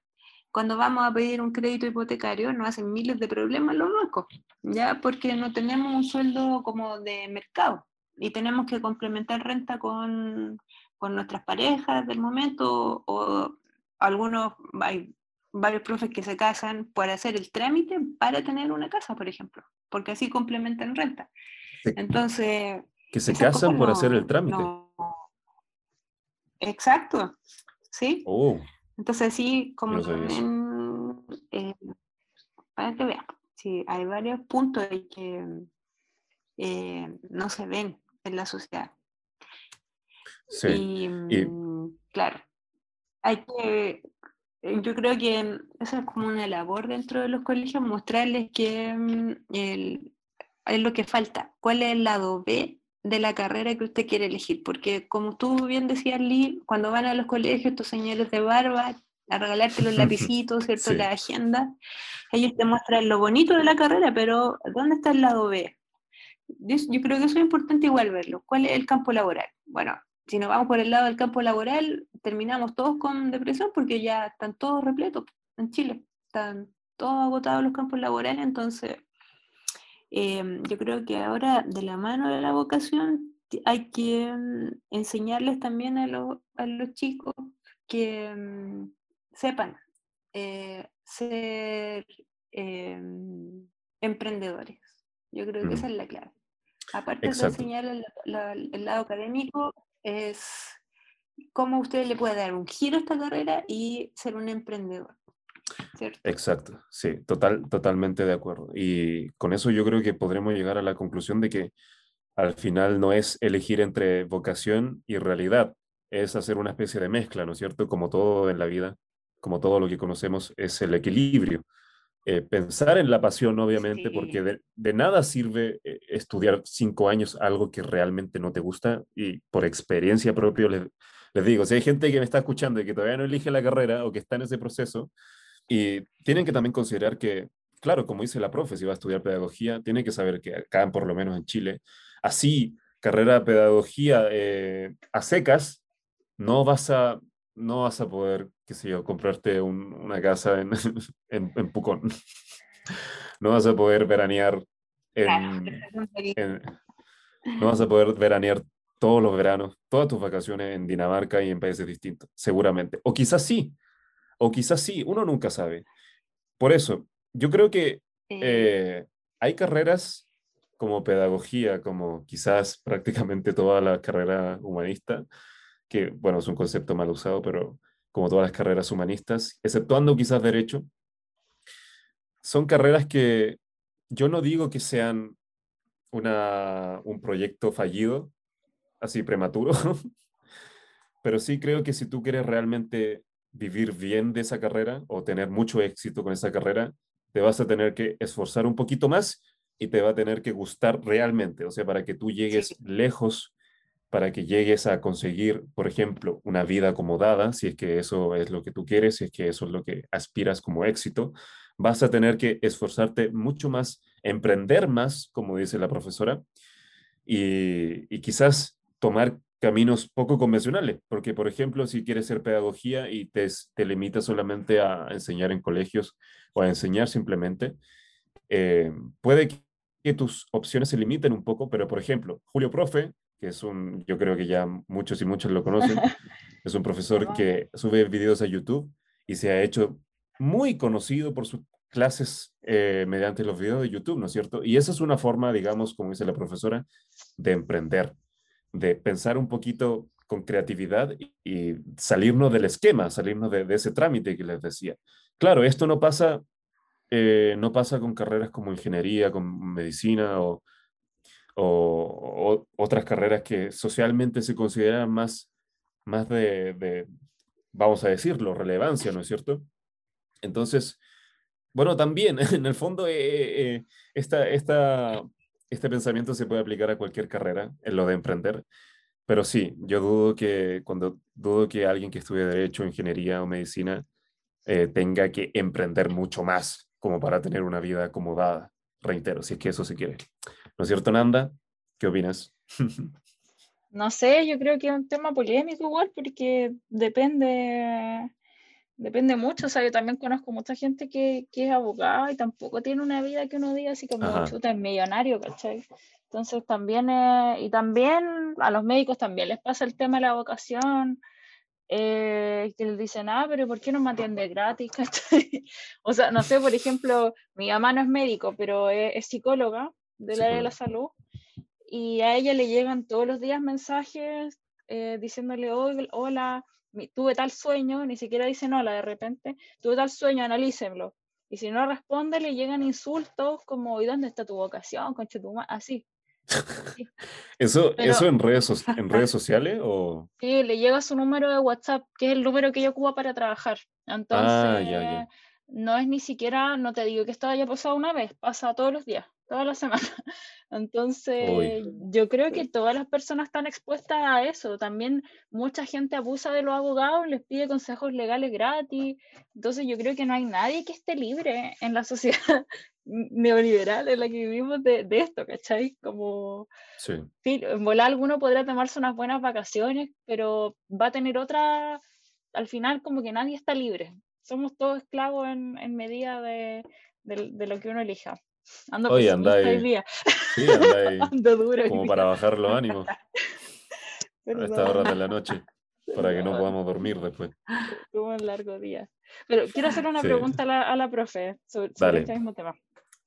S2: Cuando vamos a pedir un crédito hipotecario, nos hacen miles de problemas los bancos, ya porque no tenemos un sueldo como de mercado y tenemos que complementar renta con, con nuestras parejas del momento o algunos, hay varios profes que se casan para hacer el trámite para tener una casa, por ejemplo, porque así complementan renta. Entonces,
S1: que se casan por hacer el trámite.
S2: Exacto, ¿sí?
S1: Oh.
S2: Entonces, sí, como eh, para que vean, sí, hay varios puntos que eh, no se ven en la sociedad.
S1: Sí.
S2: Y, mm, claro, hay que, yo creo que eso es como una labor dentro de los colegios, mostrarles que mm, es lo que falta, cuál es el lado B de la carrera que usted quiere elegir, porque como tú bien decías, Lee, cuando van a los colegios estos señores de barba a regalarte los [laughs] lapicitos, ¿cierto? La agenda, ellos te muestran lo bonito de la carrera, pero ¿dónde está el lado B? Yo, creo que eso es importante igual verlo. ¿Cuál es el campo laboral? Bueno, si nos vamos por el lado del campo laboral, terminamos todos con depresión porque ya están todos repletos en Chile, están todos agotados los campos laborales, entonces Em, yo creo que ahora de la mano de la vocación hay que mm, enseñarles también a, los chicos que mm, sepan eh, ser em, emprendedores. Yo creo que esa es la clave. Aparte de enseñar el, el, lado académico, es cómo usted le puede dar un giro a esta carrera y ser un emprendedor.
S1: Exacto, sí, total, totalmente de acuerdo. Y con eso yo creo que podremos llegar a la conclusión de que al final no es elegir entre vocación y realidad, es hacer una especie de mezcla, ¿no es cierto? Como todo en la vida, como todo lo que conocemos, es el equilibrio. Eh, pensar en la pasión, obviamente, porque de, nada sirve eh, estudiar cinco años algo que realmente no te gusta y por experiencia propia les, les digo, si hay gente que me está escuchando y que todavía no elige la carrera o que está en ese proceso, y tienen que también considerar que, claro, como dice la profe, si va a estudiar pedagogía, tiene que saber que acá, por lo menos en Chile, así, carrera de pedagogía eh, a secas, no vas a, no vas a poder, qué sé yo, comprarte una casa [laughs] en, en, Pucón. No vas a poder veranear en, no vas a poder veranear todos los veranos, todas tus vacaciones en Dinamarca y en países distintos, seguramente. O quizás sí, o quizás sí, uno nunca sabe. Por eso, yo creo que eh, hay carreras como pedagogía, como quizás prácticamente toda la carrera humanista, que bueno, es un concepto mal usado, pero como todas las carreras humanistas, exceptuando quizás derecho, son carreras que yo no digo que sean una, un proyecto fallido, así prematuro, [laughs] pero sí creo que si tú quieres realmente vivir bien de esa carrera o tener mucho éxito con esa carrera, te vas a tener que esforzar un poquito más y te va a tener que gustar realmente, o sea, para que tú llegues lejos, para que llegues a conseguir, por ejemplo, una vida acomodada, si es que eso es lo que tú quieres, si es que eso es lo que aspiras como éxito, vas a tener que esforzarte mucho más, emprender más, como dice la profesora, y, quizás tomar caminos poco convencionales, porque por ejemplo, si quieres ser pedagogía y te, te limitas solamente a enseñar en colegios o a enseñar simplemente, eh, puede que tus opciones se limiten un poco, pero por ejemplo, Julio Profe, que es un, yo creo que ya muchos y muchos lo conocen, [laughs] es un profesor que sube videos a YouTube y se ha hecho muy conocido por sus clases eh, mediante los videos de YouTube, ¿no es cierto? Y esa es una forma, digamos, como dice la profesora, de emprender de pensar un poquito con creatividad y, salirnos del esquema, salirnos de, ese trámite que les decía. Claro, esto no pasa, eh, no pasa con carreras como ingeniería, con medicina o, o, otras carreras que socialmente se consideran más, más de, vamos a decirlo, relevancia, ¿no es cierto? Entonces, bueno, también [laughs] en el fondo eh, eh, esta, esta, este pensamiento se puede aplicar a cualquier carrera, en lo de emprender, Pero sí, yo dudo que cuando dudo que alguien que estudie derecho, ingeniería o medicina eh, tenga que emprender mucho más como para tener una vida acomodada. Reitero, si es que eso se quiere. ¿No es cierto, Nanda? ¿Qué opinas?
S3: No sé, yo creo que es un tema polémico igual porque depende, depende mucho. O sea, yo también conozco mucha gente que, que es abogada y tampoco tiene una vida que uno diga así como chuta, es millonario, ¿cachai? Entonces también, eh, y también a los médicos también les pasa el tema de la vocación, eh, que les dicen, ah, pero ¿por qué no me atiende gratis? [laughs] ¿cachai? O sea, no sé, por ejemplo, mi mamá no es médico, pero es, es psicóloga del área de la salud y a ella le llegan todos los días mensajes eh, diciéndole, "Oiga, hola, tuve tal sueño, ni siquiera dicen hola de repente, tuve tal sueño, analícenlo. Y si no responde, le llegan insultos como, ¿y dónde está tu vocación, concha tu ma-?" Así. [laughs]
S1: ¿Eso,
S3: Pero-
S1: eso en, redes, so- en redes sociales o...?
S3: Sí, le llega su número de WhatsApp, que es el número que ella ocupa para trabajar. Entonces,
S1: Ah, ya, ya.
S3: No es ni siquiera, no te digo que esto haya pasado una vez, pasa todos los días, todas las [laughs] semanas. Entonces, yo creo que todas las personas están expuestas a eso. También mucha gente abusa de los abogados, les pide consejos legales gratis. Entonces, yo creo que no hay nadie que esté libre en la [laughs] sociedad neoliberal en la que vivimos de, de esto, ¿cachai? Como
S1: sí,
S3: en volar alguno podrá tomarse unas buenas vacaciones, pero va a tener otra, al final como que nadie está libre. Somos todos esclavos en, en medida de, de- de lo que uno elija. Ando
S1: Oye, anda
S3: hoy
S1: ahí.
S3: día,
S1: Sí, anda [laughs] ahí
S3: ando duro hoy
S1: como para bajar los ánimos [laughs] a
S3: perdón,
S1: estas horas de la noche, para que no podamos dormir después.
S3: tuve un largo día. Pero quiero hacer una
S1: Sí.
S3: pregunta a la, a la profe sobre, sobre este mismo tema.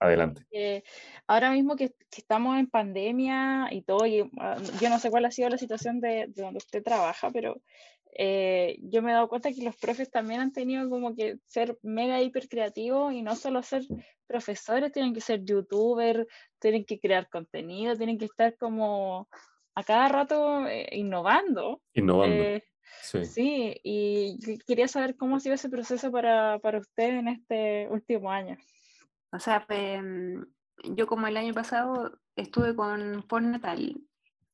S1: Adelante.
S3: Eh, ahora mismo que, que estamos en pandemia y todo, y, ah, yo no sé cuál ha sido la situación de, de donde usted trabaja, pero eh, yo me he dado cuenta que los profes también han tenido como que ser mega hiper creativos y no solo ser profesores, tienen que ser youtubers, tienen que crear contenido, tienen que estar como a cada rato eh, innovando.
S1: Innovando.
S3: Eh,
S1: Sí.
S3: sí, y que- quería saber cómo ha sido ese proceso para, para usted en este último año.
S2: O sea, pues, mm, yo como el año pasado estuve con postnatal,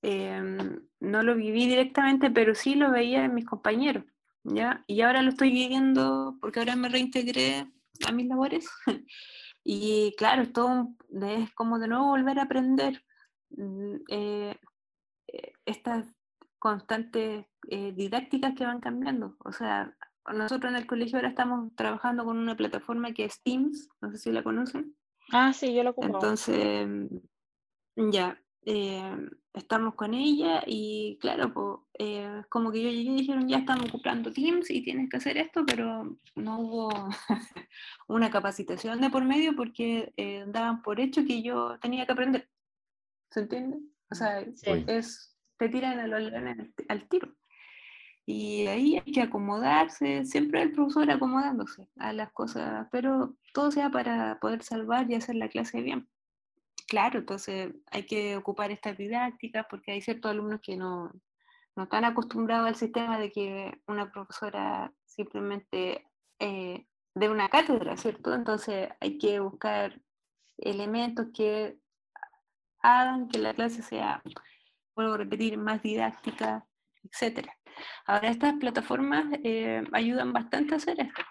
S2: em, no lo viví directamente, pero sí lo veía en mis compañeros, ¿ya? Y ahora lo estoy viviendo porque ahora me reintegré a mis labores. [laughs] Y claro, es todo un- es como de nuevo volver a aprender mm, eh, eh, estas constantes eh, didácticas que van cambiando. O sea, nosotros en el colegio ahora estamos trabajando con una plataforma que es Teams, no sé si la conocen.
S3: Ah, sí, yo lo ocupo.
S2: Entonces, ya, eh, estamos con ella y claro, po, eh, como que yo llegué y dijeron, ya estamos ocupando Teams y tienes que hacer esto, pero no hubo [laughs] una capacitación de por medio porque eh, daban por hecho que yo tenía que aprender. ¿Se entiende? O sea,
S3: Sí.
S2: Es, te tiran a los leones al, al tiro. Y ahí hay que acomodarse, siempre el profesor acomodándose a las cosas, pero todo sea para poder salvar y hacer la clase bien. Claro, entonces hay que ocupar estas didácticas porque hay ciertos alumnos que no, no están acostumbrados al sistema de que una profesora simplemente eh, dé una cátedra, ¿cierto? Entonces hay que buscar elementos que hagan que la clase sea, vuelvo a repetir, más didáctica, etcétera. Ahora estas plataformas eh, ayudan bastante a hacer esto.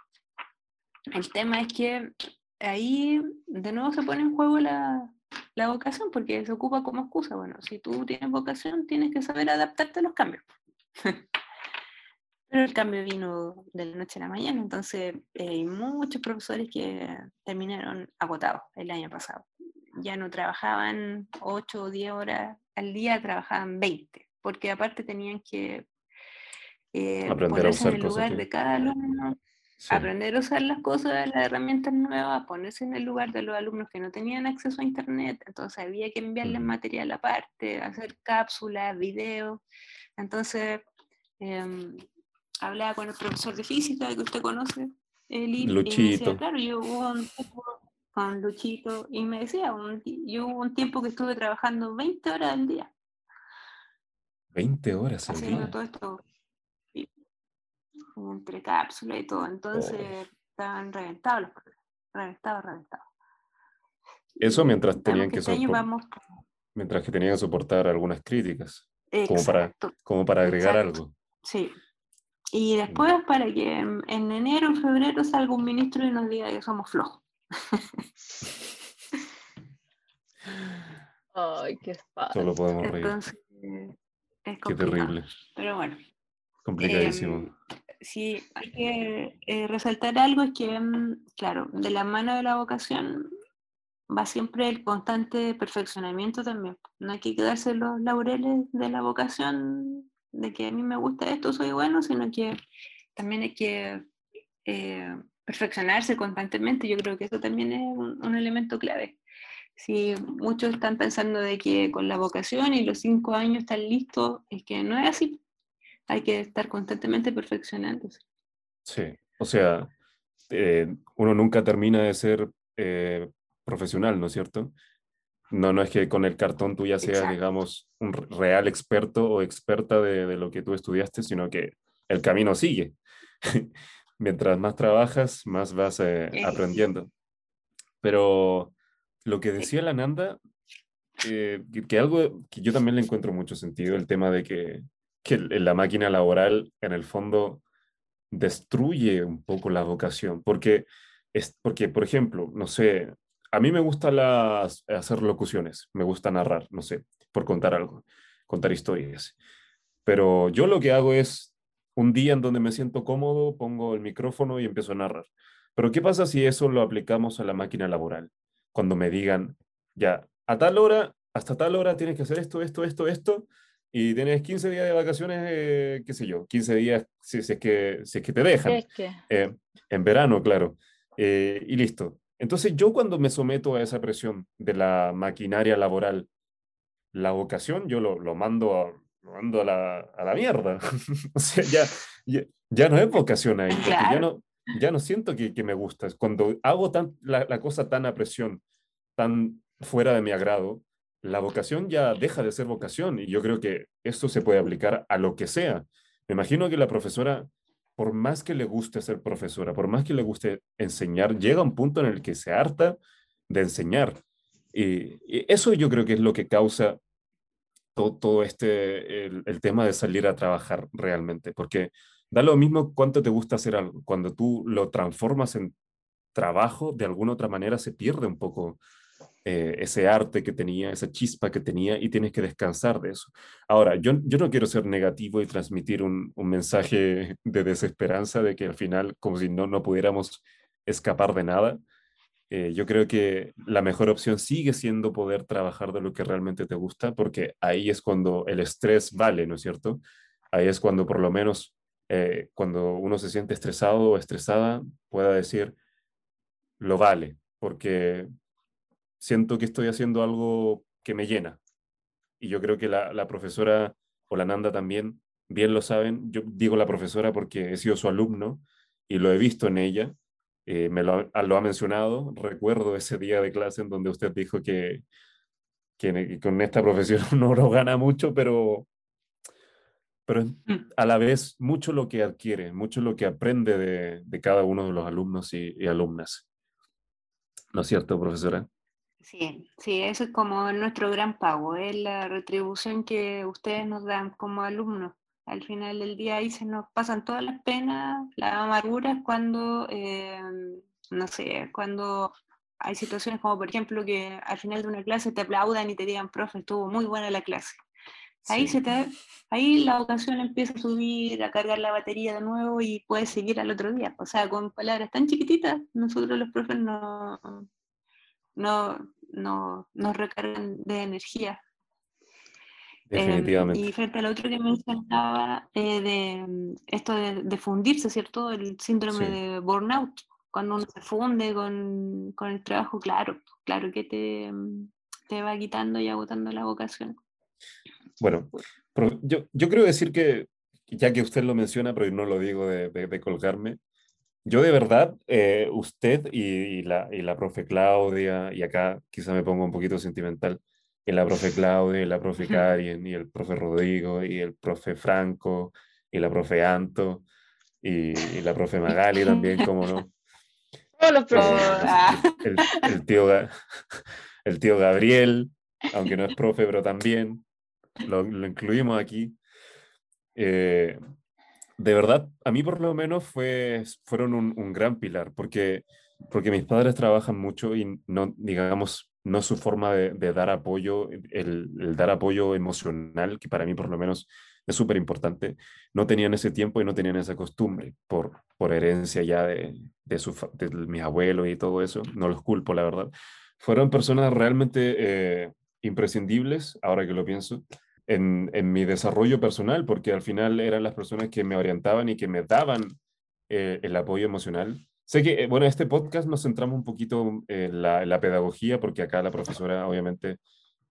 S2: El tema es que ahí de nuevo se pone en juego la, la vocación porque se ocupa como excusa. Bueno, si tú tienes vocación, tienes que saber adaptarte a los cambios. [laughs] Pero el cambio vino de la noche a la mañana, entonces eh, hay muchos profesores que terminaron agotados el año pasado. Ya no trabajaban 8 o 10 horas al día, trabajaban 20, porque aparte tenían que eh,
S1: Aprender a
S2: ponerse
S1: usar
S2: en el lugar de cada alumno,
S1: Sí.
S2: aprender a usar las cosas, las herramientas nuevas, ponerse en el lugar de los alumnos que no tenían acceso a internet, entonces había que enviarles material aparte, hacer cápsulas, videos. Entonces, em, hablaba con el profesor de física que usted conoce, Eli, y me decía,
S1: Luchito.
S2: claro, yo hubo un tiempo con Luchito, y me decía, un yo hubo un tiempo que estuve trabajando 20 horas al día,
S1: 20 horas al día.
S2: todo esto, y- entre cápsulas y todo, entonces estaban reventados los profesores, reventados, reventados.
S1: Eso mientras tenían
S2: que
S1: que
S2: este vamos
S1: Mientras que tenían que soportar algunas críticas. como para, como para agregar algo.
S2: Sí. Y después para que en, enero, en febrero salga un ministro y nos diga que somos flojos. [laughs]
S3: Ay, qué
S1: Solo podemos reír.
S2: es
S1: qué terrible.
S2: Pero bueno.
S1: Complicadísimo. Em,
S2: sí, hay que eh, resaltar algo, es que, mm, claro, de la mano de la vocación va siempre el constante perfeccionamiento también. No hay que quedarse los laureles de la vocación, de que a mí me gusta esto, soy bueno, sino que también hay que eh, perfeccionarse constantemente. Yo creo que eso también es un, elemento clave. Si muchos están pensando de que con la vocación y los cinco años están listos, es que no es así. Hay que estar constantemente perfeccionándose.
S1: Sí, o sea, eh, uno nunca termina de ser eh, profesional, ¿no es cierto? No, no es que con el cartón tú ya seas, digamos, un real experto o experta de, lo que tú estudiaste, sino que el camino sigue. [laughs] Mientras más trabajas, más vas eh, aprendiendo. Pero lo que decía la Nanda, eh, que, algo que yo también le encuentro mucho sentido, el tema de que, que la máquina laboral en el fondo destruye un poco la vocación, porque, es, porque por ejemplo, no sé, a mí me gusta las, hacer locuciones, me gusta narrar, no sé, por contar algo, contar historias. Pero yo lo que hago es, un día en donde me siento cómodo, pongo el micrófono y empiezo a narrar. Pero ¿qué pasa si eso lo aplicamos a la máquina laboral? Cuando me digan, ya, a tal hora, hasta tal hora tienes que hacer esto, esto, esto, esto, y tienes 15 días de vacaciones, eh, qué sé yo, 15 días si, es, que, si es que te dejan. Eh, en verano, claro. Eh, y listo. Entonces yo cuando me someto a esa presión de la maquinaria laboral, la vocación yo lo, lo mando, a, mando a, la, a la mierda. [laughs] o sea, ya, ya, no es vocación ahí, porque ya, no, ya no siento que, que me gusta. Cuando hago tan, la, la cosa tan a presión, tan fuera de mi agrado, la vocación ya deja de ser vocación y yo creo que esto se puede aplicar a lo que sea. Me imagino que la profesora por más que le guste ser profesora, por más que le guste enseñar, llega un punto en el que se harta de enseñar. Y, eso yo creo que es lo que causa todo, este, el, tema de salir a trabajar realmente, porque da lo mismo cuánto te gusta hacer algo, cuando tú lo transformas en trabajo, de alguna otra manera se pierde un poco eh, ese arte que tenía, esa chispa que tenía y tienes que descansar de eso. Ahora, yo, yo no quiero ser negativo y transmitir un, un, mensaje de desesperanza de que al final, como si no, no pudiéramos escapar de nada. Eh, yo creo que la mejor opción sigue siendo poder trabajar de lo que realmente te gusta, porque ahí es cuando el estrés vale, ¿no es cierto? Ahí es cuando por lo menos eh, cuando uno se siente estresado o estresada, pueda decir, lo vale, porque siento que estoy haciendo algo que me llena. Y yo creo que la, la profesora o la Nanda también bien lo saben. Yo digo la profesora porque he sido su alumno y lo he visto en ella. Eh, me lo, lo, ha mencionado. Recuerdo ese día de clase en donde usted dijo que, que con esta profesión [laughs] uno no gana mucho, pero, pero mm. a la vez mucho lo que adquiere, mucho lo que aprende de, de cada uno de los alumnos y, y alumnas. ¿No es cierto, profesora?
S2: Sí, sí, eso es como nuestro gran pago, es la retribución que ustedes nos dan como alumnos. Al final del día ahí se nos pasan todas las penas, las amarguras cuando, eh, no sé, cuando hay situaciones como por ejemplo que al final de una clase te aplaudan y te digan, profe, estuvo muy buena la clase. Ahí, se te, ahí la vocación empieza a subir, a cargar la batería de nuevo y puedes seguir al otro día. O sea, con palabras tan chiquititas, nosotros los profes no, no, no, nos recargan de energía.
S1: Definitivamente.
S2: y frente al otro que mencionaba, eh, de mm, esto de, fundirse, ¿cierto? El síndrome de burnout, cuando uno se funde con, con, el trabajo, claro, claro que te, mm, te va quitando y agotando la vocación.
S1: Bueno, yo, yo creo decir que, ya que usted lo menciona, pero no lo digo de, de colgarme, yo de verdad, eh, usted y, la, y la profe Claudia, y acá quizá me pongo un poquito sentimental, y la profe Claudia, y la profe Karien, y el profe Rodrigo, y el profe Franco, y la profe Anto, y, la profe Magali también, como no. [laughs]
S3: Todos los
S1: eh, el, tío, [laughs] el tío Gabriel, aunque no es profe, pero también. lo, incluimos aquí. Eh, de verdad, a mí por lo menos fue, fueron un, un, gran pilar, porque, porque mis padres trabajan mucho y no, digamos, no su forma de, de dar apoyo, el, el, dar apoyo emocional, que para mí por lo menos es súper importante, no tenían ese tiempo y no tenían esa costumbre por, por herencia ya de, de, su, de mis abuelos y todo eso, no los culpo, la verdad. Fueron personas realmente eh, imprescindibles, ahora que lo pienso, en, en, mi desarrollo personal, porque al final eran las personas que me orientaban y que me daban eh, el apoyo emocional. Sé que, eh, bueno, este podcast nos centramos un poquito en la, en la pedagogía, porque acá la profesora obviamente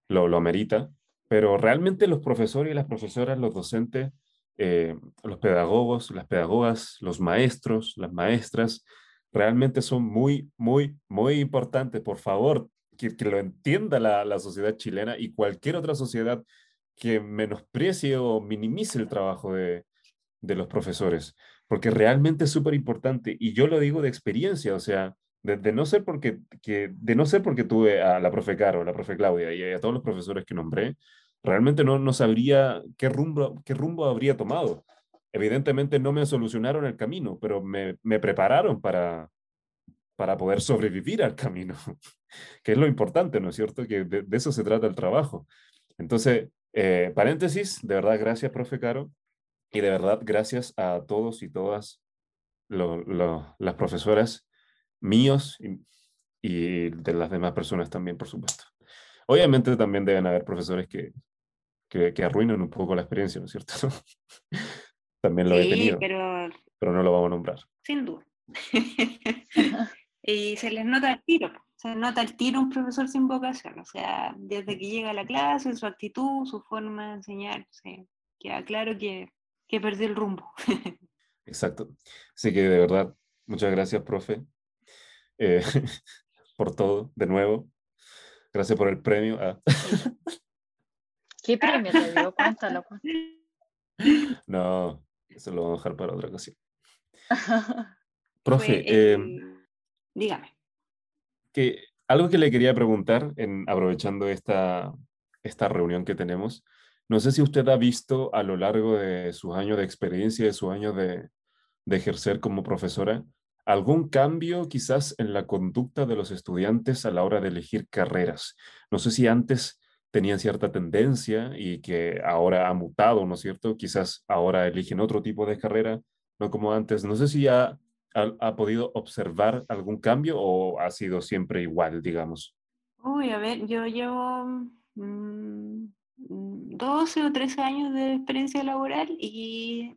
S1: lo, lo amerita, pero realmente los profesores y las profesoras, los docentes, eh, los pedagogos, las pedagogas, los maestros, las maestras, realmente son muy, muy, muy importantes. Por favor, que, que lo entienda la, la sociedad chilena y cualquier otra sociedad que menosprecie o minimice el trabajo de, de los profesores, porque realmente es súper importante. Y yo lo digo de experiencia, o sea, de, no ser porque, que, de no ser porque tuve a la profe Caro, la profe Claudia y a todos los profesores que nombré, realmente no, no sabría qué rumbo, qué rumbo habría tomado. Evidentemente no me solucionaron el camino, pero me, me prepararon para, para poder sobrevivir al camino, [laughs] que es lo importante, ¿no es cierto? Que de eso se trata el trabajo. Entonces, eh, paréntesis, de verdad, gracias, profe Caro, y de verdad, gracias a todos y todas lo, lo, las profesoras míos y, y, de las demás personas también, por supuesto. Obviamente también deben haber profesores que, que, que arruinan un poco la experiencia, ¿no es cierto? [laughs] también lo sí, he tenido, pero... pero no lo vamos a nombrar.
S2: Sin duda. [laughs] y se les nota el tiro se nota el tiro un profesor sin vocación, o sea, desde que llega a la clase, su actitud, su forma de enseñar, sí, queda claro que, que perdió el rumbo. [laughs]
S1: Exacto. Así que de verdad, muchas gracias, profe, eh, [laughs] por todo, de nuevo. Gracias por el premio. Ah. [laughs]
S3: ¿Qué premio te dio? Cuéntalo. Pues.
S1: No, eso lo vamos a dejar para otra ocasión. Profe, eh, eh,
S2: dígame
S1: algo que le quería preguntar, aprovechando esta, esta reunión que tenemos, no sé si usted ha visto a lo largo de sus años de experiencia, de sus años de, de ejercer como profesora, algún cambio quizás en la conducta de los estudiantes a la hora de elegir carreras. No sé si antes tenían cierta tendencia y que ahora ha mutado, ¿no es cierto? Quizás ahora eligen otro tipo de carrera, no como antes. No sé si ha ¿Ha, ha podido observar algún cambio o ha sido siempre igual, digamos?
S2: Uy, a ver, yo llevo mmm, 12 o 13 años de experiencia laboral y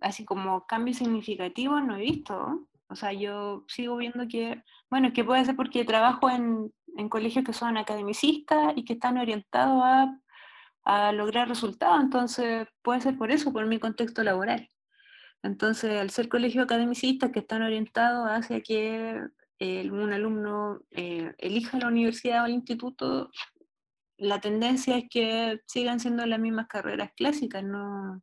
S2: así como cambio significativo no he visto. O sea, yo sigo viendo que, bueno, que puede ser porque trabajo en, en colegios que son academicistas y que están orientados a, a lograr resultados, entonces puede ser por eso, por mi contexto laboral. Entonces, al ser colegio academicistas que están orientados hacia que eh, un alumno eh, elija la universidad o el instituto, la tendencia es que sigan siendo las mismas carreras clásicas, no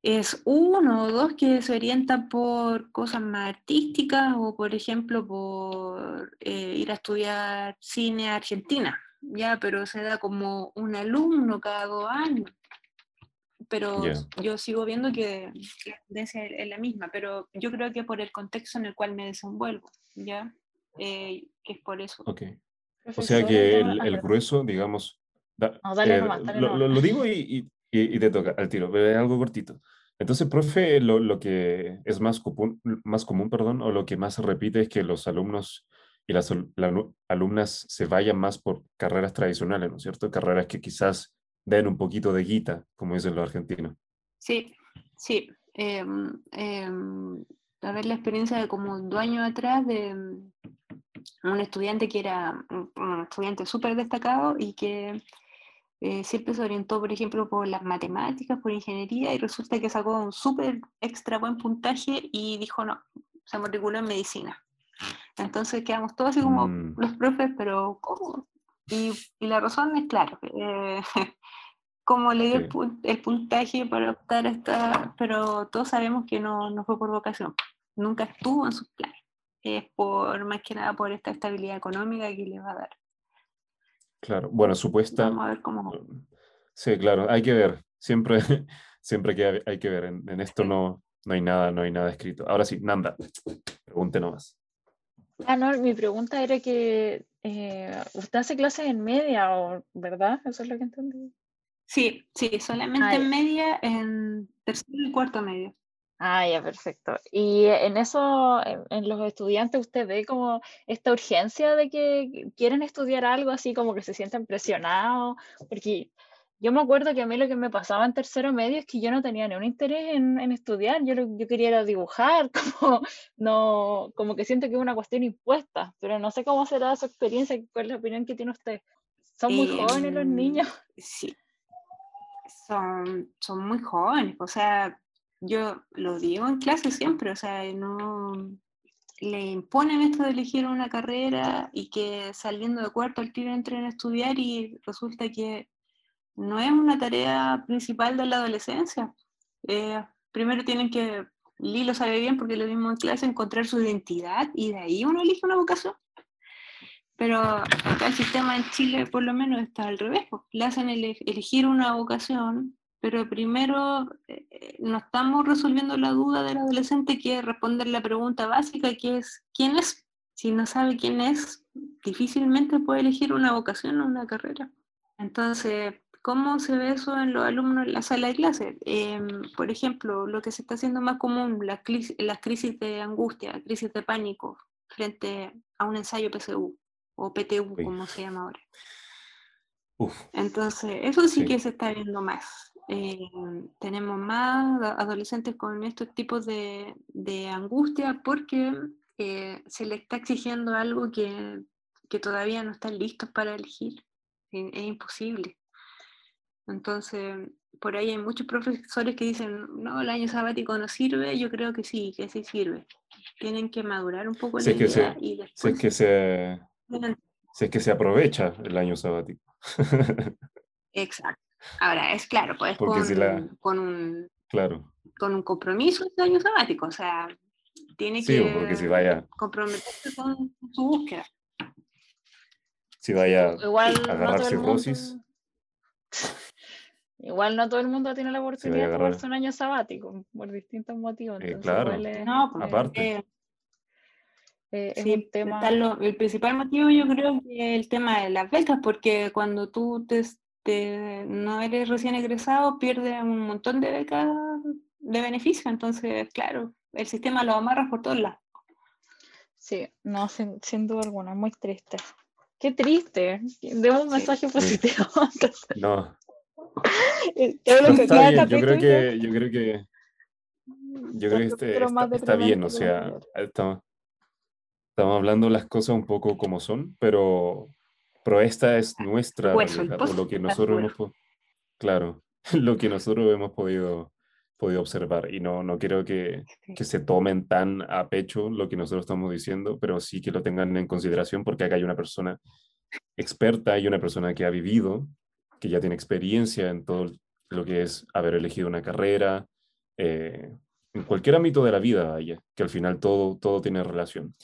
S2: es uno o dos que se orientan por cosas más artísticas o, por ejemplo, por eh, ir a estudiar cine a Argentina, ya, pero se da como un alumno cada dos años pero yeah. yo sigo viendo que la tendencia es la misma, pero yo creo que por el contexto en el cual me desenvuelvo, ¿ya? Eh, que es por eso.
S1: Ok. O sea que el, el grueso, digamos... Da, no, dale eh, nomás, dale lo, lo, lo, digo y, y, y, te toca al tiro, es algo cortito. Entonces, profe, lo, lo que es más común, más común, perdón, o lo que más se repite es que los alumnos y las la, alumnas se vayan más por carreras tradicionales, ¿no es cierto? Carreras que quizás den un poquito de guita, como dicen los argentinos.
S2: Sí, sí. Eh, eh, a ver la experiencia de como dos años atrás de mm, un estudiante que era un estudiante súper destacado y que eh, siempre se orientó, por ejemplo, por las matemáticas, por ingeniería, y resulta que sacó un súper extra buen puntaje y dijo no, se matriculó en medicina. Entonces quedamos todos así como mm. los profes, pero ¿cómo? Y, y, la razón es claro, eh, [laughs] como le dio sí. el, el, puntaje para optar a esta, pero todos sabemos que no, no fue por vocación, nunca estuvo en sus planes, es por más que nada por esta estabilidad económica que le va a dar.
S1: Claro, bueno, supuesta,
S2: Vamos a ver cómo...
S1: Sí, claro, hay que ver. Siempre, [laughs] siempre que hay que ver. En, esto no, no hay nada, no hay nada escrito. Ahora sí, Nanda, pregunte nomás.
S3: Ah, no, mi pregunta era que eh, usted hace clases en media, ¿o, ¿verdad? Eso es lo que entendí.
S2: Sí, sí, solamente en media, en tercero y cuarto medio.
S3: Ah, ya, perfecto. Y en eso, en, los estudiantes, ¿usted ve como esta urgencia de que quieren estudiar algo así como que se sienten presionados? Porque yo me acuerdo que a mí lo que me pasaba en tercero medio es que yo no tenía ni un interés en, estudiar, yo, yo quería dibujar, [laughs] como, no, como que siento que es una cuestión impuesta, pero no sé cómo será su experiencia, cuál es la opinión que tiene usted. ¿Son muy jóvenes los em, niños?
S2: Sí, son, son muy jóvenes, o sea, yo lo digo en clase siempre, o sea, no le imponen esto de elegir una carrera y que saliendo de cuarto al tiro entren a estudiar y resulta que no es una tarea principal de la adolescencia. Eh, primero tienen que, Lilo sabe bien porque lo vimos en clase, encontrar su identidad y de ahí uno elige una vocación. Pero acá el sistema en Chile por lo menos está al revés, pues. le hacen elegir una vocación, pero primero eh, eh, no estamos resolviendo la duda del adolescente que es responder la pregunta básica que es ¿quién es? Si no sabe quién es, difícilmente puede elegir una vocación o una carrera. Entonces, ¿Cómo se ve eso en los alumnos en la sala de clase? Em, por ejemplo, lo que se está haciendo más común, las crisis, las crisis de angustia, crisis de pánico frente a un ensayo PSU o PTU, como se llama ahora. Entonces, eso sí, que se está viendo más. Em, tenemos más adolescentes con estos tipos de, de angustia porque eh, se les está exigiendo algo que, que, todavía no están listos para elegir. es imposible. Entonces, por ahí hay muchos profesores que dicen, no, el año sabático no sirve, yo creo que sí, que sí sirve. Tienen que madurar un poco la idea y después...
S1: es que se, es que se aprovecha el año sabático. [laughs]
S2: Exacto. Ahora, es claro, pues con, con, un,
S1: claro.
S2: con un compromiso de año sabático, o sea, tiene sí, que
S1: porque si vaya...
S2: comprometerse con su búsqueda.
S1: Si vaya a agarrar cirrosis. [laughs]
S3: Igual no todo el mundo tiene la oportunidad de tomarse un año sabático por distintos motivos.
S1: Eh, claro, no, pues, aparte.
S2: Eh, es un tema... el principal motivo yo creo que es el tema de las becas, porque cuando tú te, no eres recién egresado, pierdes un montón de becas de beneficio, entonces, claro, el sistema lo amarra por todos lados.
S3: Sí, no, sin, duda alguna, muy triste. Qué triste, debo un mensaje positivo. [laughs]
S1: no, [laughs] está bien, yo creo que, yo creo que, yo creo que este, está, bien, o sea, estamos, estamos hablando las cosas un poco como son, pero, pero esta es nuestra realidad, o lo que nosotros hemos, claro, [laughs] lo que nosotros hemos podido, podido observar, y no, no quiero que, que se tomen tan a pecho lo que nosotros estamos diciendo, pero sí que lo tengan en consideración, porque acá hay una persona experta y una persona que ha vivido que ya tiene experiencia en todo lo que es haber elegido una carrera, eh, en cualquier ámbito de la vida, que al final todo, todo tiene relación.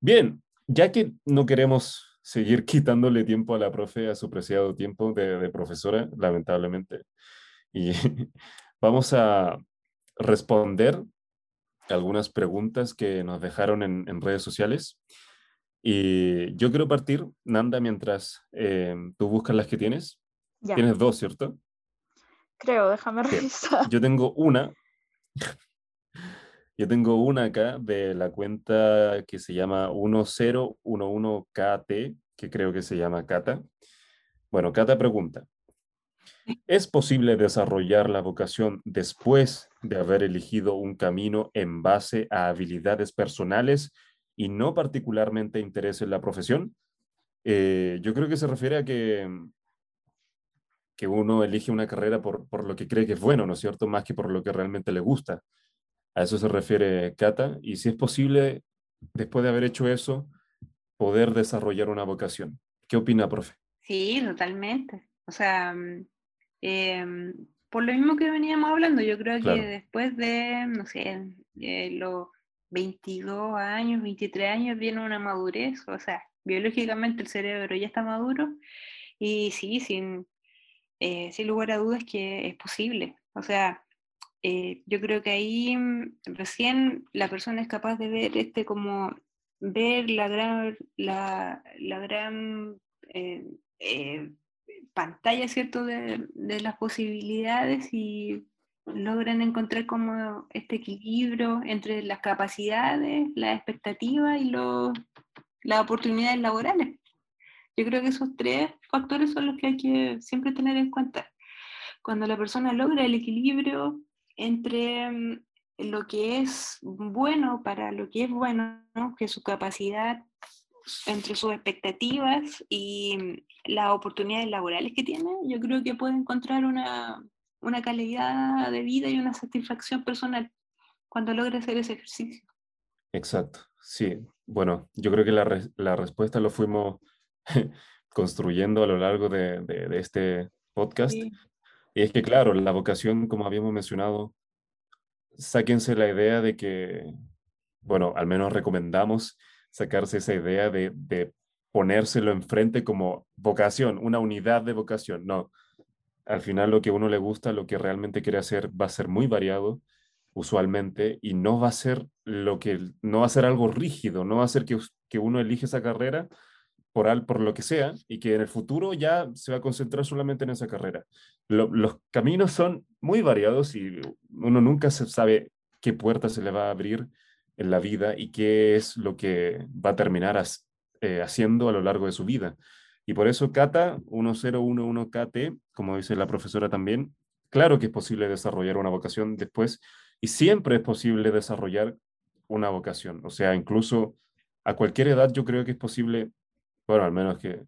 S1: Bien, ya que no queremos seguir [laughs] quitándole tiempo a la profe, a su preciado tiempo de, profesora, lamentablemente, y [laughs] vamos a responder algunas preguntas que nos dejaron en, redes sociales. Y yo quiero partir, Nanda, mientras eh, tú buscas las que tienes. Tienes dos, ¿cierto?
S3: Creo, déjame revisar.
S1: Yo tengo una. Yo tengo una acá de la cuenta que se llama 1011KT, que creo que se llama Cata. Bueno, Cata pregunta, ¿es posible desarrollar la vocación después de haber elegido un camino en base a habilidades personales y no particularmente interés en la profesión? Eh, yo creo que se refiere a que que uno elige una carrera por, por, lo que cree que es bueno, ¿no es cierto? Más que por lo que realmente le gusta. A eso se refiere Cata. Y si es posible, después de haber hecho eso, poder desarrollar una vocación. ¿Qué opina, profe?
S2: Sí, totalmente. O sea, mm, em, por lo mismo que veníamos hablando, yo creo que después de, no sé, los 22 años, 23 años, viene una madurez, o sea, biológicamente el cerebro ya está maduro. Y sí, sin, eh, sin lugar a dudas que es posible. O sea, eh, yo creo que ahí mm, recién la persona es capaz de ver este como ver la gran, la, la gran eh, pantalla, ¿cierto?, de, de, las posibilidades y logran encontrar como este equilibrio entre las capacidades, las expectativas y los, las oportunidades laborales. Yo creo que esos tres factores son los que hay que siempre tener en cuenta. Cuando la persona logra el equilibrio entre mm, lo que es bueno para lo que es bueno, que su capacidad entre sus expectativas y mm, las oportunidades laborales que tiene, yo creo que puede encontrar una, una calidad de vida y una satisfacción personal cuando logra hacer ese ejercicio.
S1: Exacto, sí. Bueno, yo creo que la, la respuesta lo fuimos [laughs] construyendo a lo largo de, de, este podcast. Y es que, claro, la vocación, como habíamos mencionado, sáquense la idea de que, bueno, al menos recomendamos sacarse esa idea de, de ponérselo enfrente como vocación, una unidad de vocación. No, al final lo que uno le gusta, lo que realmente quiere hacer va a ser muy variado usualmente y no va a ser lo que no va a ser algo rígido, no va a ser que, que uno elige esa carrera por, al, por lo que sea y que en el futuro ya se va a concentrar solamente en esa carrera. los caminos son muy variados y uno nunca se sabe qué puerta se le va a abrir en la vida y qué es lo que va a terminar eh, haciendo a lo largo de su vida. Y por eso Cata 1011KT, como dice la profesora también, claro que es posible desarrollar una vocación después y siempre es posible desarrollar una vocación. O sea, incluso a cualquier edad yo creo que es posible, bueno, al menos que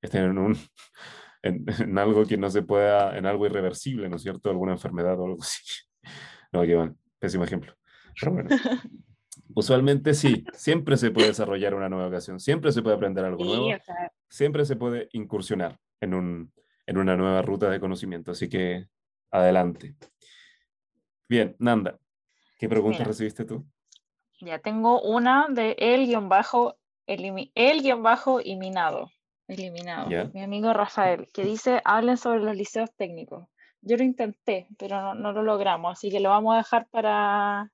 S1: estén en, un, [laughs] en, algo que no se pueda, en algo irreversible, ¿no es cierto? Alguna enfermedad o algo así. [laughs] No, que van, pésimo ejemplo. Pero bueno. [laughs] Usualmente sí, siempre se puede desarrollar una nueva vocación, siempre se puede aprender algo nuevo, siempre se puede incursionar en, un, en una nueva ruta de conocimiento, así que adelante. Bien, Nanda, ¿qué pregunta recibiste tú?
S3: Ya tengo una de el guion bajo, el guion bajo eliminado, eliminado, mi amigo Rafael, que dice, hablen sobre los liceos técnicos. Yo lo intenté, pero no, no lo logramos, así que lo vamos a dejar para,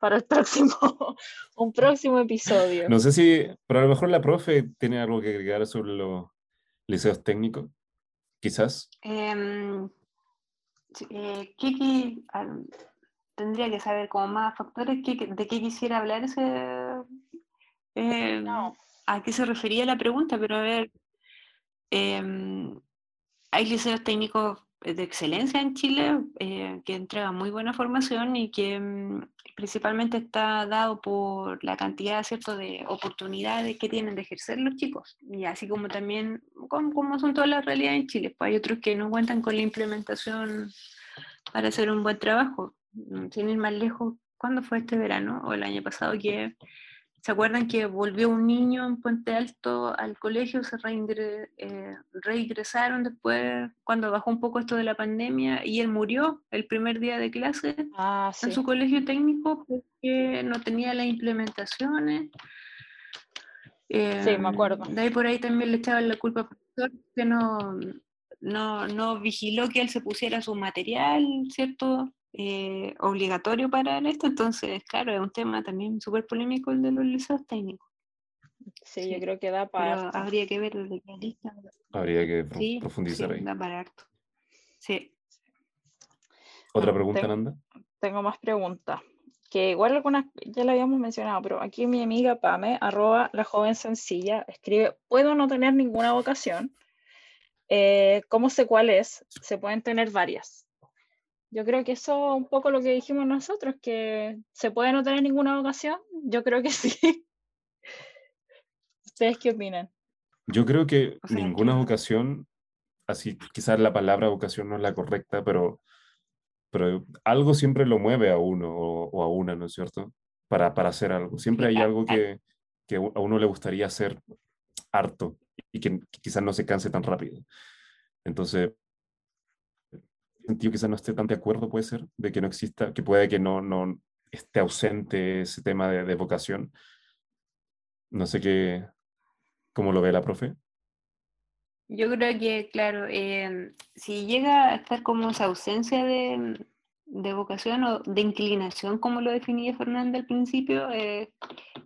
S3: para el próximo, [laughs] un próximo episodio.
S1: No sé si, pero a lo mejor la profe tiene algo que agregar sobre los liceos técnicos, quizás.
S2: Eh, ¿qué, tendría que saber como más factores de qué quisiera hablar ese... Em, ¿A qué se refería la pregunta? Pero a ver, em, hay liceos técnicos de excelencia en Chile eh, que entregan muy buena formación y que mm, principalmente está dado por la cantidad ¿cierto? de oportunidades que tienen de ejercer los chicos, y así como también, como, son todas las realidades en Chile, pues hay otros que no cuentan con la implementación para hacer un buen trabajo. Mm, sin ir más lejos, ¿cuándo fue este verano o el año pasado que ¿Se acuerdan que volvió un niño en Puente Alto al colegio? Se eh, reingresaron después, cuando bajó un poco esto de la pandemia, y él murió el primer día de clase ah, en su colegio técnico porque no tenía las implementaciones.
S3: sí, me em, acuerdo.
S2: De ahí por ahí también le echaban la culpa al profesor que no, no, no vigiló que él se pusiera su material, ¿cierto? Eh, obligatorio para esto, entonces, claro, es un tema también súper polémico el de los liceos técnicos.
S3: Sí, yo creo que da para.
S2: habría que ver desde qué lista.
S1: Habría que profundizar ahí.
S2: Da para harto. Sí.
S1: ¿Otra pregunta, Nanda?
S3: Tengo más preguntas. Que igual algunas ya la habíamos mencionado, pero aquí mi amiga Pame, arroba la joven sencilla, escribe: Puedo no tener ninguna vocación. Eh, ¿Cómo sé cuál es? Se pueden tener varias. Yo creo que eso es un poco lo que dijimos nosotros, que se puede no tener ninguna vocación. Yo creo que [laughs] sí. ¿Ustedes qué opinan?
S1: Yo creo que ninguna vocación, así quizás la palabra vocación no es la correcta, pero, pero algo siempre lo mueve a uno o, a una, ¿no es cierto? Para, para hacer algo. Siempre hay algo que, que a uno le gustaría hacer harto y que quizás no se canse tan rápido. Entonces, sentido quizás no esté tan de acuerdo, puede ser, de que no exista, que puede que no, no esté ausente ese tema de, vocación. No sé qué, cómo lo ve la profe.
S2: Yo creo que, claro, em, si llega a estar como esa ausencia de, de vocación o de inclinación, como lo definía Fernanda al principio, eh,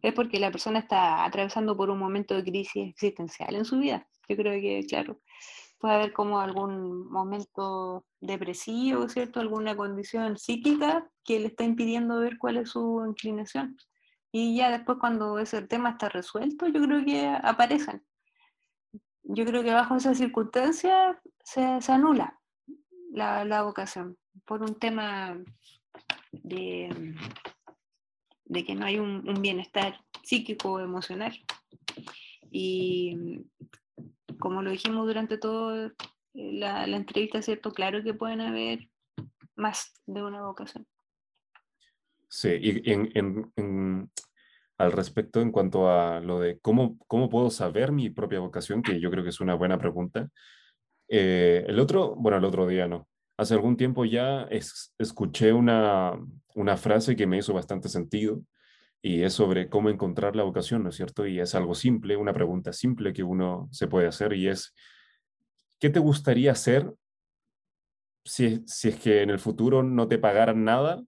S2: es porque la persona está atravesando por un momento de crisis existencial en su vida. Yo creo que, claro, puede haber como algún momento depresivo, ¿cierto? Alguna condición psíquica que le está impidiendo ver cuál es su inclinación. Y ya después cuando ese tema está resuelto, yo creo que aparecen. Yo creo que bajo esas circunstancias se, se anula la, la vocación por un tema de, de que no hay un, un bienestar psíquico o emocional. Y como lo dijimos durante toda la, la, entrevista, ¿cierto? Claro que pueden haber más de una vocación.
S1: Sí, y al respecto, en cuanto a lo de cómo, cómo puedo saber mi propia vocación, que yo creo que es una buena pregunta. Eh, el otro, bueno, el otro día no, hace algún tiempo ya es, escuché una, una frase que me hizo bastante sentido y es sobre cómo encontrar la vocación, ¿no es cierto? Y es algo simple, una pregunta simple que uno se puede hacer y es, ¿qué te gustaría hacer si, si es que en el futuro no te pagaran nada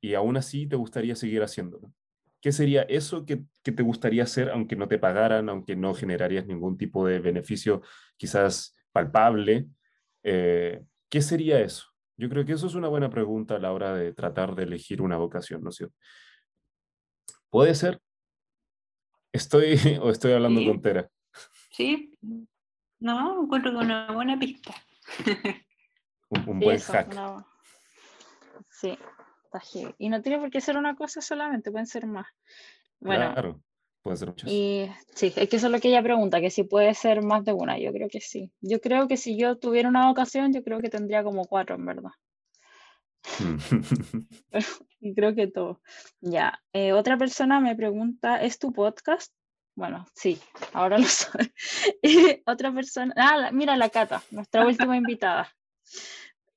S1: y aún así te gustaría seguir haciéndolo? ¿Qué sería eso que, que, te gustaría hacer aunque no te pagaran, aunque no generarías ningún tipo de beneficio quizás palpable? Eh, ¿Qué sería eso? Yo creo que eso es una buena pregunta a la hora de tratar de elegir una vocación, ¿no es cierto? ¿Puede ser? ¿Estoy [laughs] o estoy hablando
S2: Sí.
S1: tontera?
S2: Sí, no, encuentro que una buena pista. [laughs]
S1: Un, un
S3: Sí,
S1: buen
S3: eso,
S1: hack.
S3: una- Sí. Y no tiene por qué ser una cosa solamente, pueden ser más. Bueno,
S1: Claro, puede ser muchas.
S3: y sí, es que eso es lo que ella pregunta, que si puede ser más de una. Yo creo que sí. Yo creo que si yo tuviera una vocación, yo creo que tendría como cuatro, en verdad. [laughs] Y creo que todo. Ya. eh, otra persona me pregunta, ¿es tu podcast? Bueno, sí, ahora lo [laughs] sabe. Y otra persona, ah, mira la Cata, nuestra última [laughs] invitada.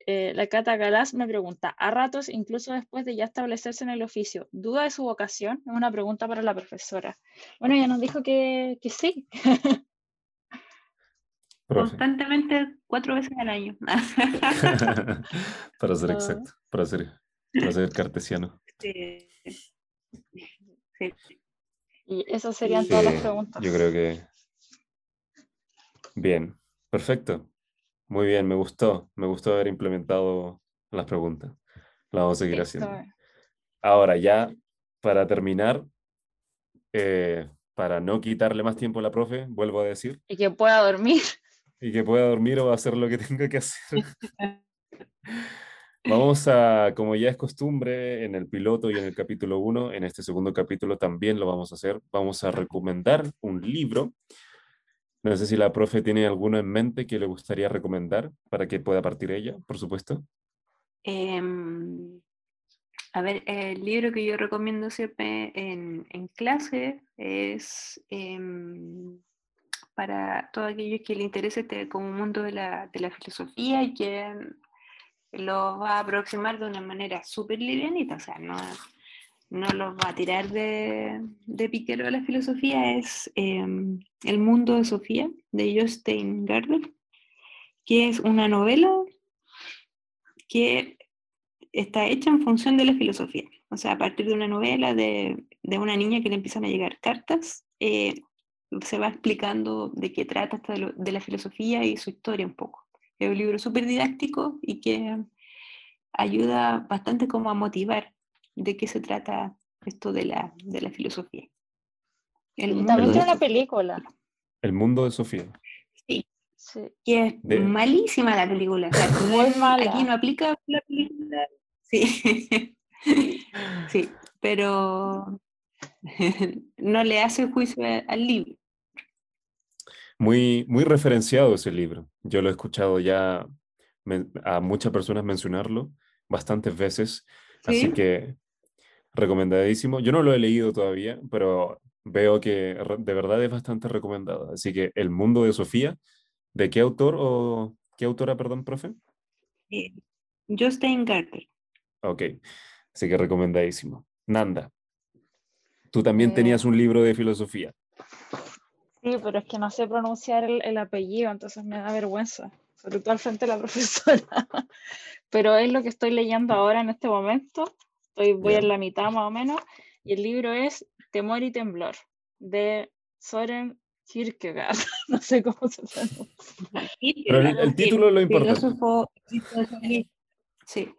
S3: Eh, la Cata Galás me pregunta, a ratos, incluso después de ya establecerse en el oficio, ¿duda de su vocación? Es una pregunta para la profesora. Bueno, ella nos dijo que, que sí. [laughs]
S1: Profe.
S2: Constantemente cuatro veces al año.
S1: para ser exacto, para ser, para ser cartesiano.
S2: Sí. Sí.
S3: Y esas serían
S2: Sí,
S3: todas las preguntas.
S1: yo creo que... Bien, perfecto. Muy bien, me gustó. Me gustó haber implementado las preguntas. Las vamos a seguir haciendo. Ahora, ya para terminar, eh, para no quitarle más tiempo a la profe, vuelvo a decir,
S3: y que pueda dormir.
S1: y que pueda dormir o hacer lo que tenga que hacer. [laughs] Vamos a, como ya es costumbre en el piloto y en el capítulo 1, en este segundo capítulo también lo vamos a hacer. Vamos a recomendar un libro. No sé si la profe tiene alguno en mente que le gustaría recomendar para que pueda partir ella, por supuesto.
S2: Em, a ver, el libro que yo recomiendo siempre en, en clase es em, para todos aquellos que les interese este como mundo de la, de la filosofía y que los va a aproximar de una manera súper livianita, o sea, no, no los va a tirar de, de piquero a la filosofía, es em, El mundo de Sofía, de Jostein Gardner, que es una novela que está hecha en función de la filosofía. O sea, a partir de una novela de, de una niña que le empiezan a llegar cartas, eh, se va explicando de qué trata de, de la filosofía y su historia un poco. Es un libro súper didáctico y que ayuda bastante como a motivar de qué se trata esto de la, de la filosofía. El
S3: Y
S2: mundo
S3: también tiene una película.
S1: El mundo de Sofía.
S2: Sí,
S3: Sí.
S2: que es
S1: De-
S2: malísima la película. o sea, no [laughs]
S3: Muy mala.
S2: Aquí no aplica la película. Sí, [laughs] sí, pero [laughs] no le hace juicio al libro.
S1: Muy, muy referenciado ese libro. Yo lo he escuchado ya a muchas personas mencionarlo bastantes veces, así
S2: Sí.
S1: que recomendadísimo. Yo no lo he leído todavía, pero veo que de verdad es bastante recomendado. Así que El mundo de Sofía, ¿de qué autor o qué autora, perdón, profe?
S2: Eh, Jostein Gardner.
S1: Ok, así que recomendadísimo. Nanda, tú también
S3: Eh,
S1: tenías un libro de filosofía.
S3: Sí, pero es que no sé pronunciar el, apellido, entonces me da vergüenza, sobre todo al frente de la [laughs] profesora. pero es lo que estoy leyendo ahora en este momento. Estoy, voy en la mitad más o menos. Y el libro es Temor y Temblor, de Soren Kierkegaard. [laughs] no sé cómo se pronuncia. [laughs]
S1: Pero el, título lo importante.
S3: Sí. sí.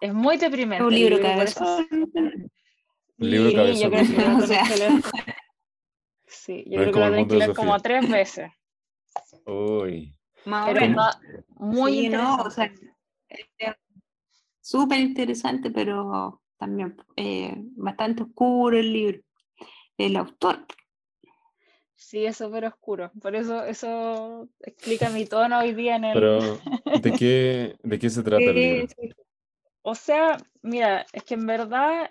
S3: Es muy deprimente.
S2: Un libro que
S1: Un libro cabezón.
S3: o sea. Sí, yo creo que lo tengo que leer como tres veces.
S1: Uy.
S3: Pero muy interesante. o sea,
S2: súper interesante, pero también eh, bastante oscuro el libro. El autor.
S3: Sí, es súper oscuro. Por eso eso explica mi tono hoy día en el...
S1: Pero, [laughs] ¿de qué, de qué se trata el libro?
S3: O sea, mira, es que en verdad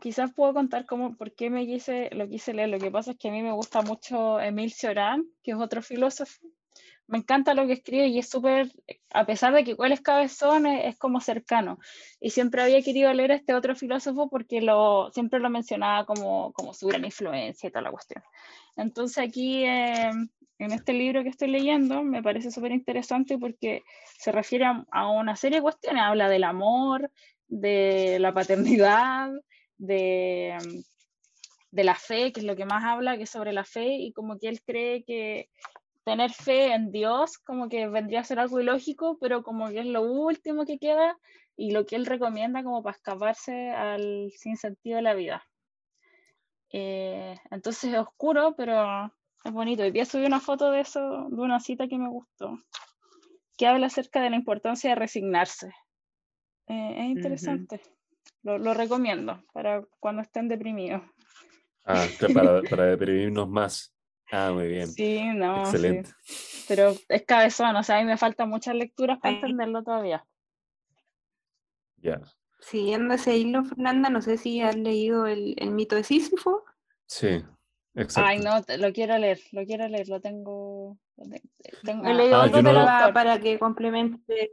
S3: quizás puedo contar cómo, por qué me quise, lo quise leer. Lo que pasa es que a mí me gusta mucho Emile Cioran, que es otro filósofo. Me encanta lo que escribe y es súper, a pesar de que igual es cabezón, es, como cercano. Y siempre había querido leer a este otro filósofo porque lo, siempre lo mencionaba como, como su gran influencia y toda la cuestión. Entonces aquí, eh, en este libro que estoy leyendo, me parece súper interesante porque se refiere a, a una serie de cuestiones. Habla del amor, de la paternidad, de, de la fe, que es lo que más habla, que es sobre la fe, y como que él cree que tener fe en Dios como que vendría a ser algo ilógico, pero como que es lo último que queda y lo que él recomienda como para escaparse al sinsentido de la vida. Eh, entonces es oscuro, pero es bonito. Hoy día subí una foto de eso, de una cita que me gustó, que habla acerca de la importancia de resignarse. Eh, es interesante. Lo, recomiendo para cuando estén deprimidos.
S1: Ah, para, para deprimirnos más. Ah, muy bien.
S3: Sí, no.
S1: Excelente.
S3: Pero es cabezón, o sea, a mí me faltan muchas lecturas para entenderlo todavía.
S1: Ya.
S2: Siguiendo ese hilo, Fernanda, no sé si has leído el, mito de Sísifo.
S1: Sí, exacto.
S3: Ay, no, lo quiero leer, lo quiero leer, lo tengo. tengo
S2: he leído ah, para que complemente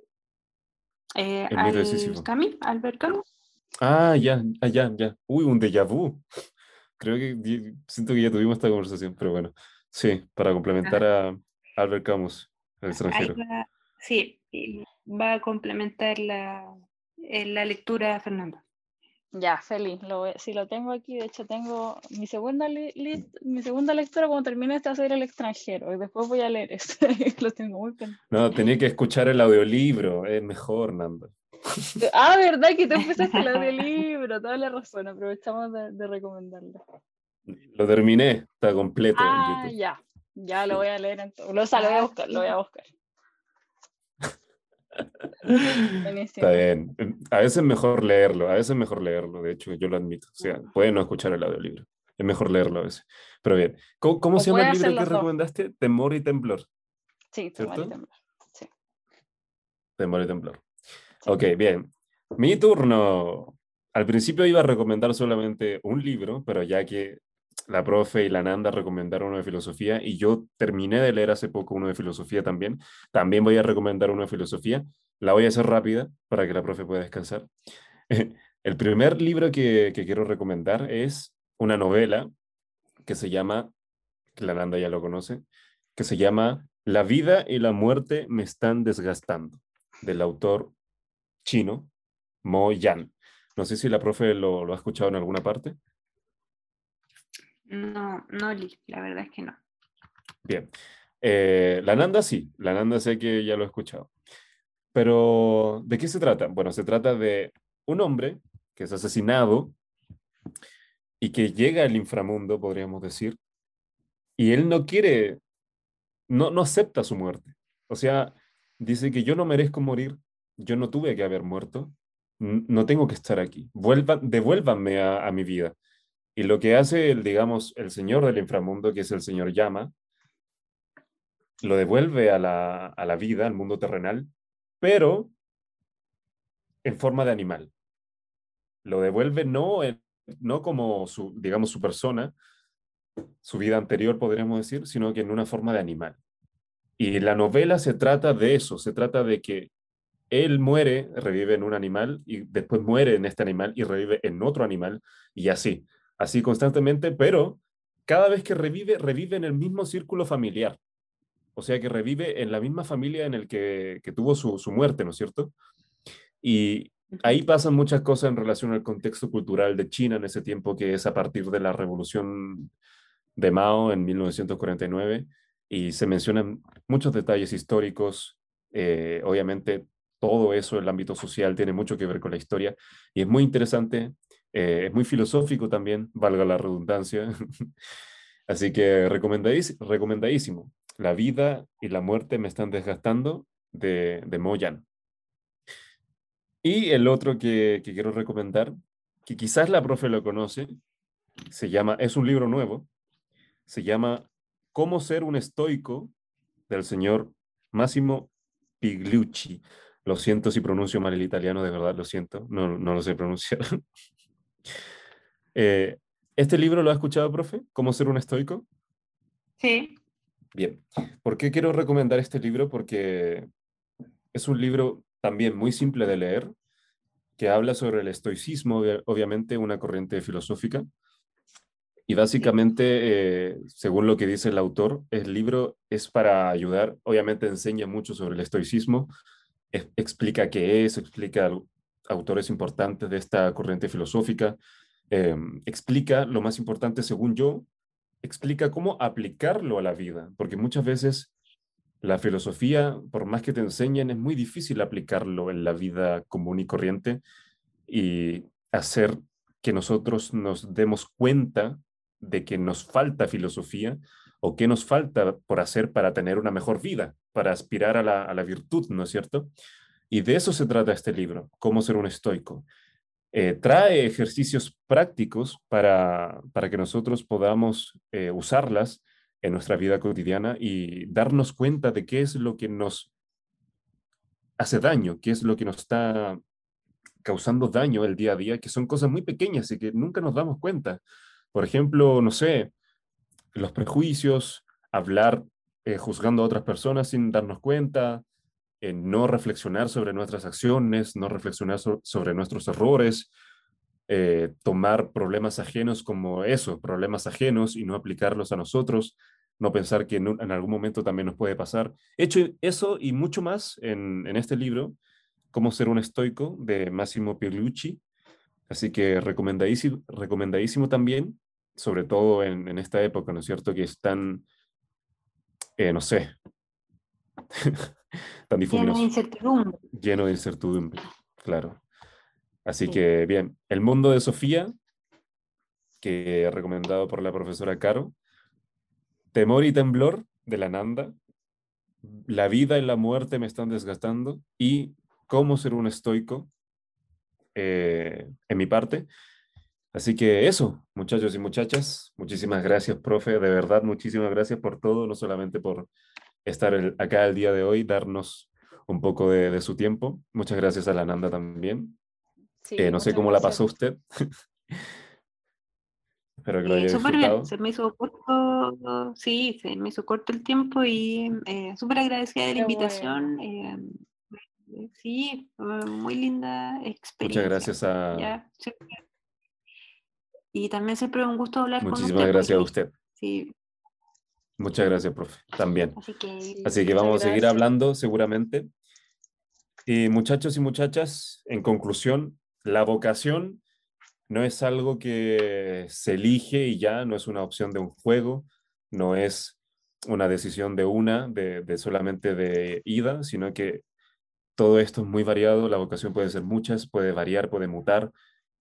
S2: eh, al Camus, Albert Camus.
S1: Ah, ya, ah, ya, ya. Uy, un déjà vu. Creo que siento que ya tuvimos esta conversación, pero bueno. Sí, para complementar a Albert Camus, el extranjero.
S2: sí, va a complementar la, eh, la lectura Fernando.
S3: Ya, feliz. Lo, si lo tengo aquí, de hecho tengo mi segunda, mi segunda lectura cuando termine esta serie El extranjero y después voy a leer este. [laughs] lo tengo muy
S1: No, tenía que escuchar el audiolibro, es mejor, Nando. [laughs]
S3: Ah, ¿verdad? Que te [laughs] empezaste el audiolibro, toda la razón, aprovechamos de, recomendarlo.
S1: Lo terminé, está completo.
S3: Ah, ya, ya lo voy a leer. Entonces. Lo, lo voy a buscar, lo voy a buscar. [laughs]
S1: Está bien. A veces es mejor leerlo, a veces es mejor leerlo, de hecho, yo lo admito. O sea, pueden no escuchar el audiolibro. Es mejor leerlo a veces. Pero bien, ¿cómo, se llama el libro que recomendaste? Temor y temblor.
S3: Sí, temor y temblor. Sí.
S1: Temor y temblor. Ok, bien. Mi turno. Al principio iba a recomendar solamente un libro, pero ya que la profe y la Nanda recomendaron uno de filosofía y yo terminé de leer hace poco uno de filosofía también, también voy a recomendar uno de filosofía. La voy a hacer rápida para que la profe pueda descansar. [laughs] El primer libro que, que quiero recomendar es una novela que se llama, que la Nanda ya lo conoce, que se llama La vida y la muerte me están desgastando, del autor chino, Mo Yan. No sé si la profe lo, ha escuchado en alguna parte.
S2: No, no, la verdad es que no.
S1: Bien. Eh, la Nanda sí, la Nanda sé que ya lo he escuchado. Pero, ¿de qué se trata? Bueno, se trata de un hombre que es asesinado y que llega al inframundo, podríamos decir, y él no quiere, no, no acepta su muerte. O sea, dice que yo no merezco morir, yo no tuve que haber muerto, no tengo que estar aquí, Vuelva, devuélvanme a, mi vida. Y lo que hace, el, digamos, el señor del inframundo, que es el señor Llama, lo devuelve a la, a la vida, al mundo terrenal, pero en forma de animal. Lo devuelve no, no como su, digamos, su persona, su vida anterior, podríamos decir, sino que en una forma de animal. Y la novela se trata de eso, se trata de que él muere, revive en un animal y después muere en este animal y revive en otro animal y así, así constantemente, pero cada vez que revive, revive en el mismo círculo familiar. O sea que revive en la misma familia en el que, que tuvo su, su muerte, ¿no es cierto? Y ahí pasan muchas cosas en relación al contexto cultural de China en ese tiempo, que es a partir de la revolución de Mao en 1949, y se mencionan muchos detalles históricos. Eh, obviamente, todo eso, el ámbito social, tiene mucho que ver con la historia, y es muy interesante, eh, es muy filosófico también, valga la redundancia. [laughs] Así que recomendadísimo. La vida y la muerte me están desgastando de, de Moyan. Y el otro que, quiero recomendar, que quizás la profe lo conoce, se llama, es un libro nuevo, se llama Cómo ser un estoico del señor Massimo Pigliucci. Lo siento si pronuncio mal el italiano, de verdad, lo siento, no, no lo sé pronunciar. [laughs] Eh, ¿Este libro lo ha escuchado, profe? ¿Cómo ser un estoico?
S2: Sí.
S1: Bien. ¿Por qué quiero recomendar este libro? Porque es un libro también muy simple de leer, que habla sobre el estoicismo, obviamente una corriente filosófica. Y básicamente, eh, según lo que dice el autor, el libro es para ayudar, obviamente enseña mucho sobre el estoicismo, explica qué es, explica autores importantes de esta corriente filosófica, em, explica lo más importante, según yo, explica cómo aplicarlo a la vida, porque muchas veces la filosofía, por más que te enseñen, es muy difícil aplicarlo en la vida común y corriente y hacer que nosotros nos demos cuenta de que nos falta filosofía o qué nos falta por hacer para tener una mejor vida, para aspirar a la, virtud, ¿no es cierto? Y de eso se trata este libro, cómo ser un estoico. Eh, trae ejercicios prácticos para, para que nosotros podamos eh, usarlas en nuestra vida cotidiana y darnos cuenta de qué es lo que nos hace daño, qué es lo que nos está causando daño el día a día, que son cosas muy pequeñas y que nunca nos damos cuenta. Por ejemplo, no sé, los prejuicios, hablar eh, juzgando a otras personas sin darnos cuenta, no reflexionar sobre nuestras acciones, no reflexionar sobre nuestros errores, eh, tomar problemas ajenos como eso, problemas ajenos y no aplicarlos a nosotros, no pensar que en, algún momento también nos puede pasar. He hecho eso y mucho más en, este libro, Cómo ser un estoico, de Massimo Pigliucci. Así que recomendadísimo, recomendadísimo también, sobre todo en, esta época, ¿no es cierto? Que es tan, eh, no sé, [laughs] tan.
S2: Lleno de incertidumbre.
S1: Lleno de incertidumbre, claro. Así que bien, El mundo de Sofía, que recomendado por la profesora Caro, Temor y temblor de la Nanda, La vida y la muerte me están desgastando y Cómo ser un estoico eh, en mi parte. Así que eso, muchachos y muchachas, muchísimas gracias, profe, de verdad, muchísimas gracias por todo, no solamente por estar acá el día de hoy, darnos un poco de, de su tiempo. Muchas gracias a la Nanda también. Eh, no sé cómo la pasó usted. [laughs]
S2: Espero que lo haya Súper bien, se me hizo corto, sí, se me hizo corto el tiempo y eh, súper agradecida de la invitación. Eh, sí, muy linda experiencia.
S1: Muchas gracias a...
S2: y también siempre un gusto hablar
S1: con
S2: usted.
S1: Muchísimas gracias a usted.
S2: Sí.
S1: Muchas gracias, profe. También. Así que, Así que vamos a seguir hablando seguramente. Y muchachos y muchachas, en conclusión, la vocación no es algo que se elige y ya, no es una opción de un juego, no es una decisión de una, de, solamente de ida, sino que todo esto es muy variado, la vocación puede ser muchas, puede variar, puede mutar,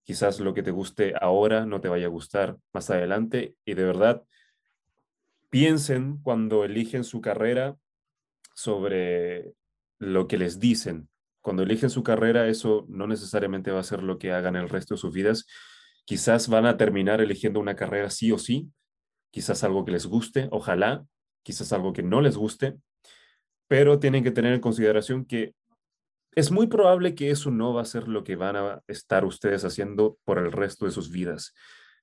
S1: quizás lo que te guste ahora no te vaya a gustar más adelante y de verdad piensen cuando eligen su carrera sobre lo que les dicen, cuando eligen su carrera, eso no necesariamente va a ser lo que hagan el resto de sus vidas. Quizás van a terminar eligiendo una carrera sí o sí, quizás algo que les guste, ojalá, quizás algo que no les guste, pero tienen que tener en consideración que es muy probable que eso no va a ser lo que van a estar ustedes haciendo por el resto de sus vidas.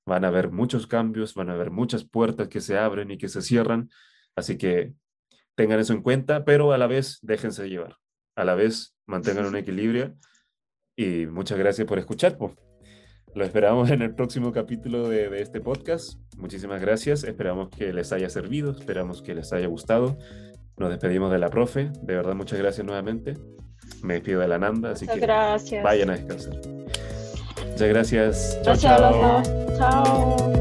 S1: Van a haber muchos cambios, van a haber muchas puertas que se abren y que se cierran, así que tengan eso en cuenta, pero a la vez déjense llevar a la vez mantengan un equilibrio y muchas gracias por escuchar. Lo esperamos [laughs] en el próximo capítulo de, este podcast. Muchísimas gracias. Esperamos que les haya servido, esperamos que les haya gustado. Nos despedimos de la profe. De verdad, muchas gracias nuevamente. Me despido de la Nanda, así que
S3: gracias.
S1: vayan a descansar. Muchas gracias.
S3: Chao, gracias chao. a los dos. Chao.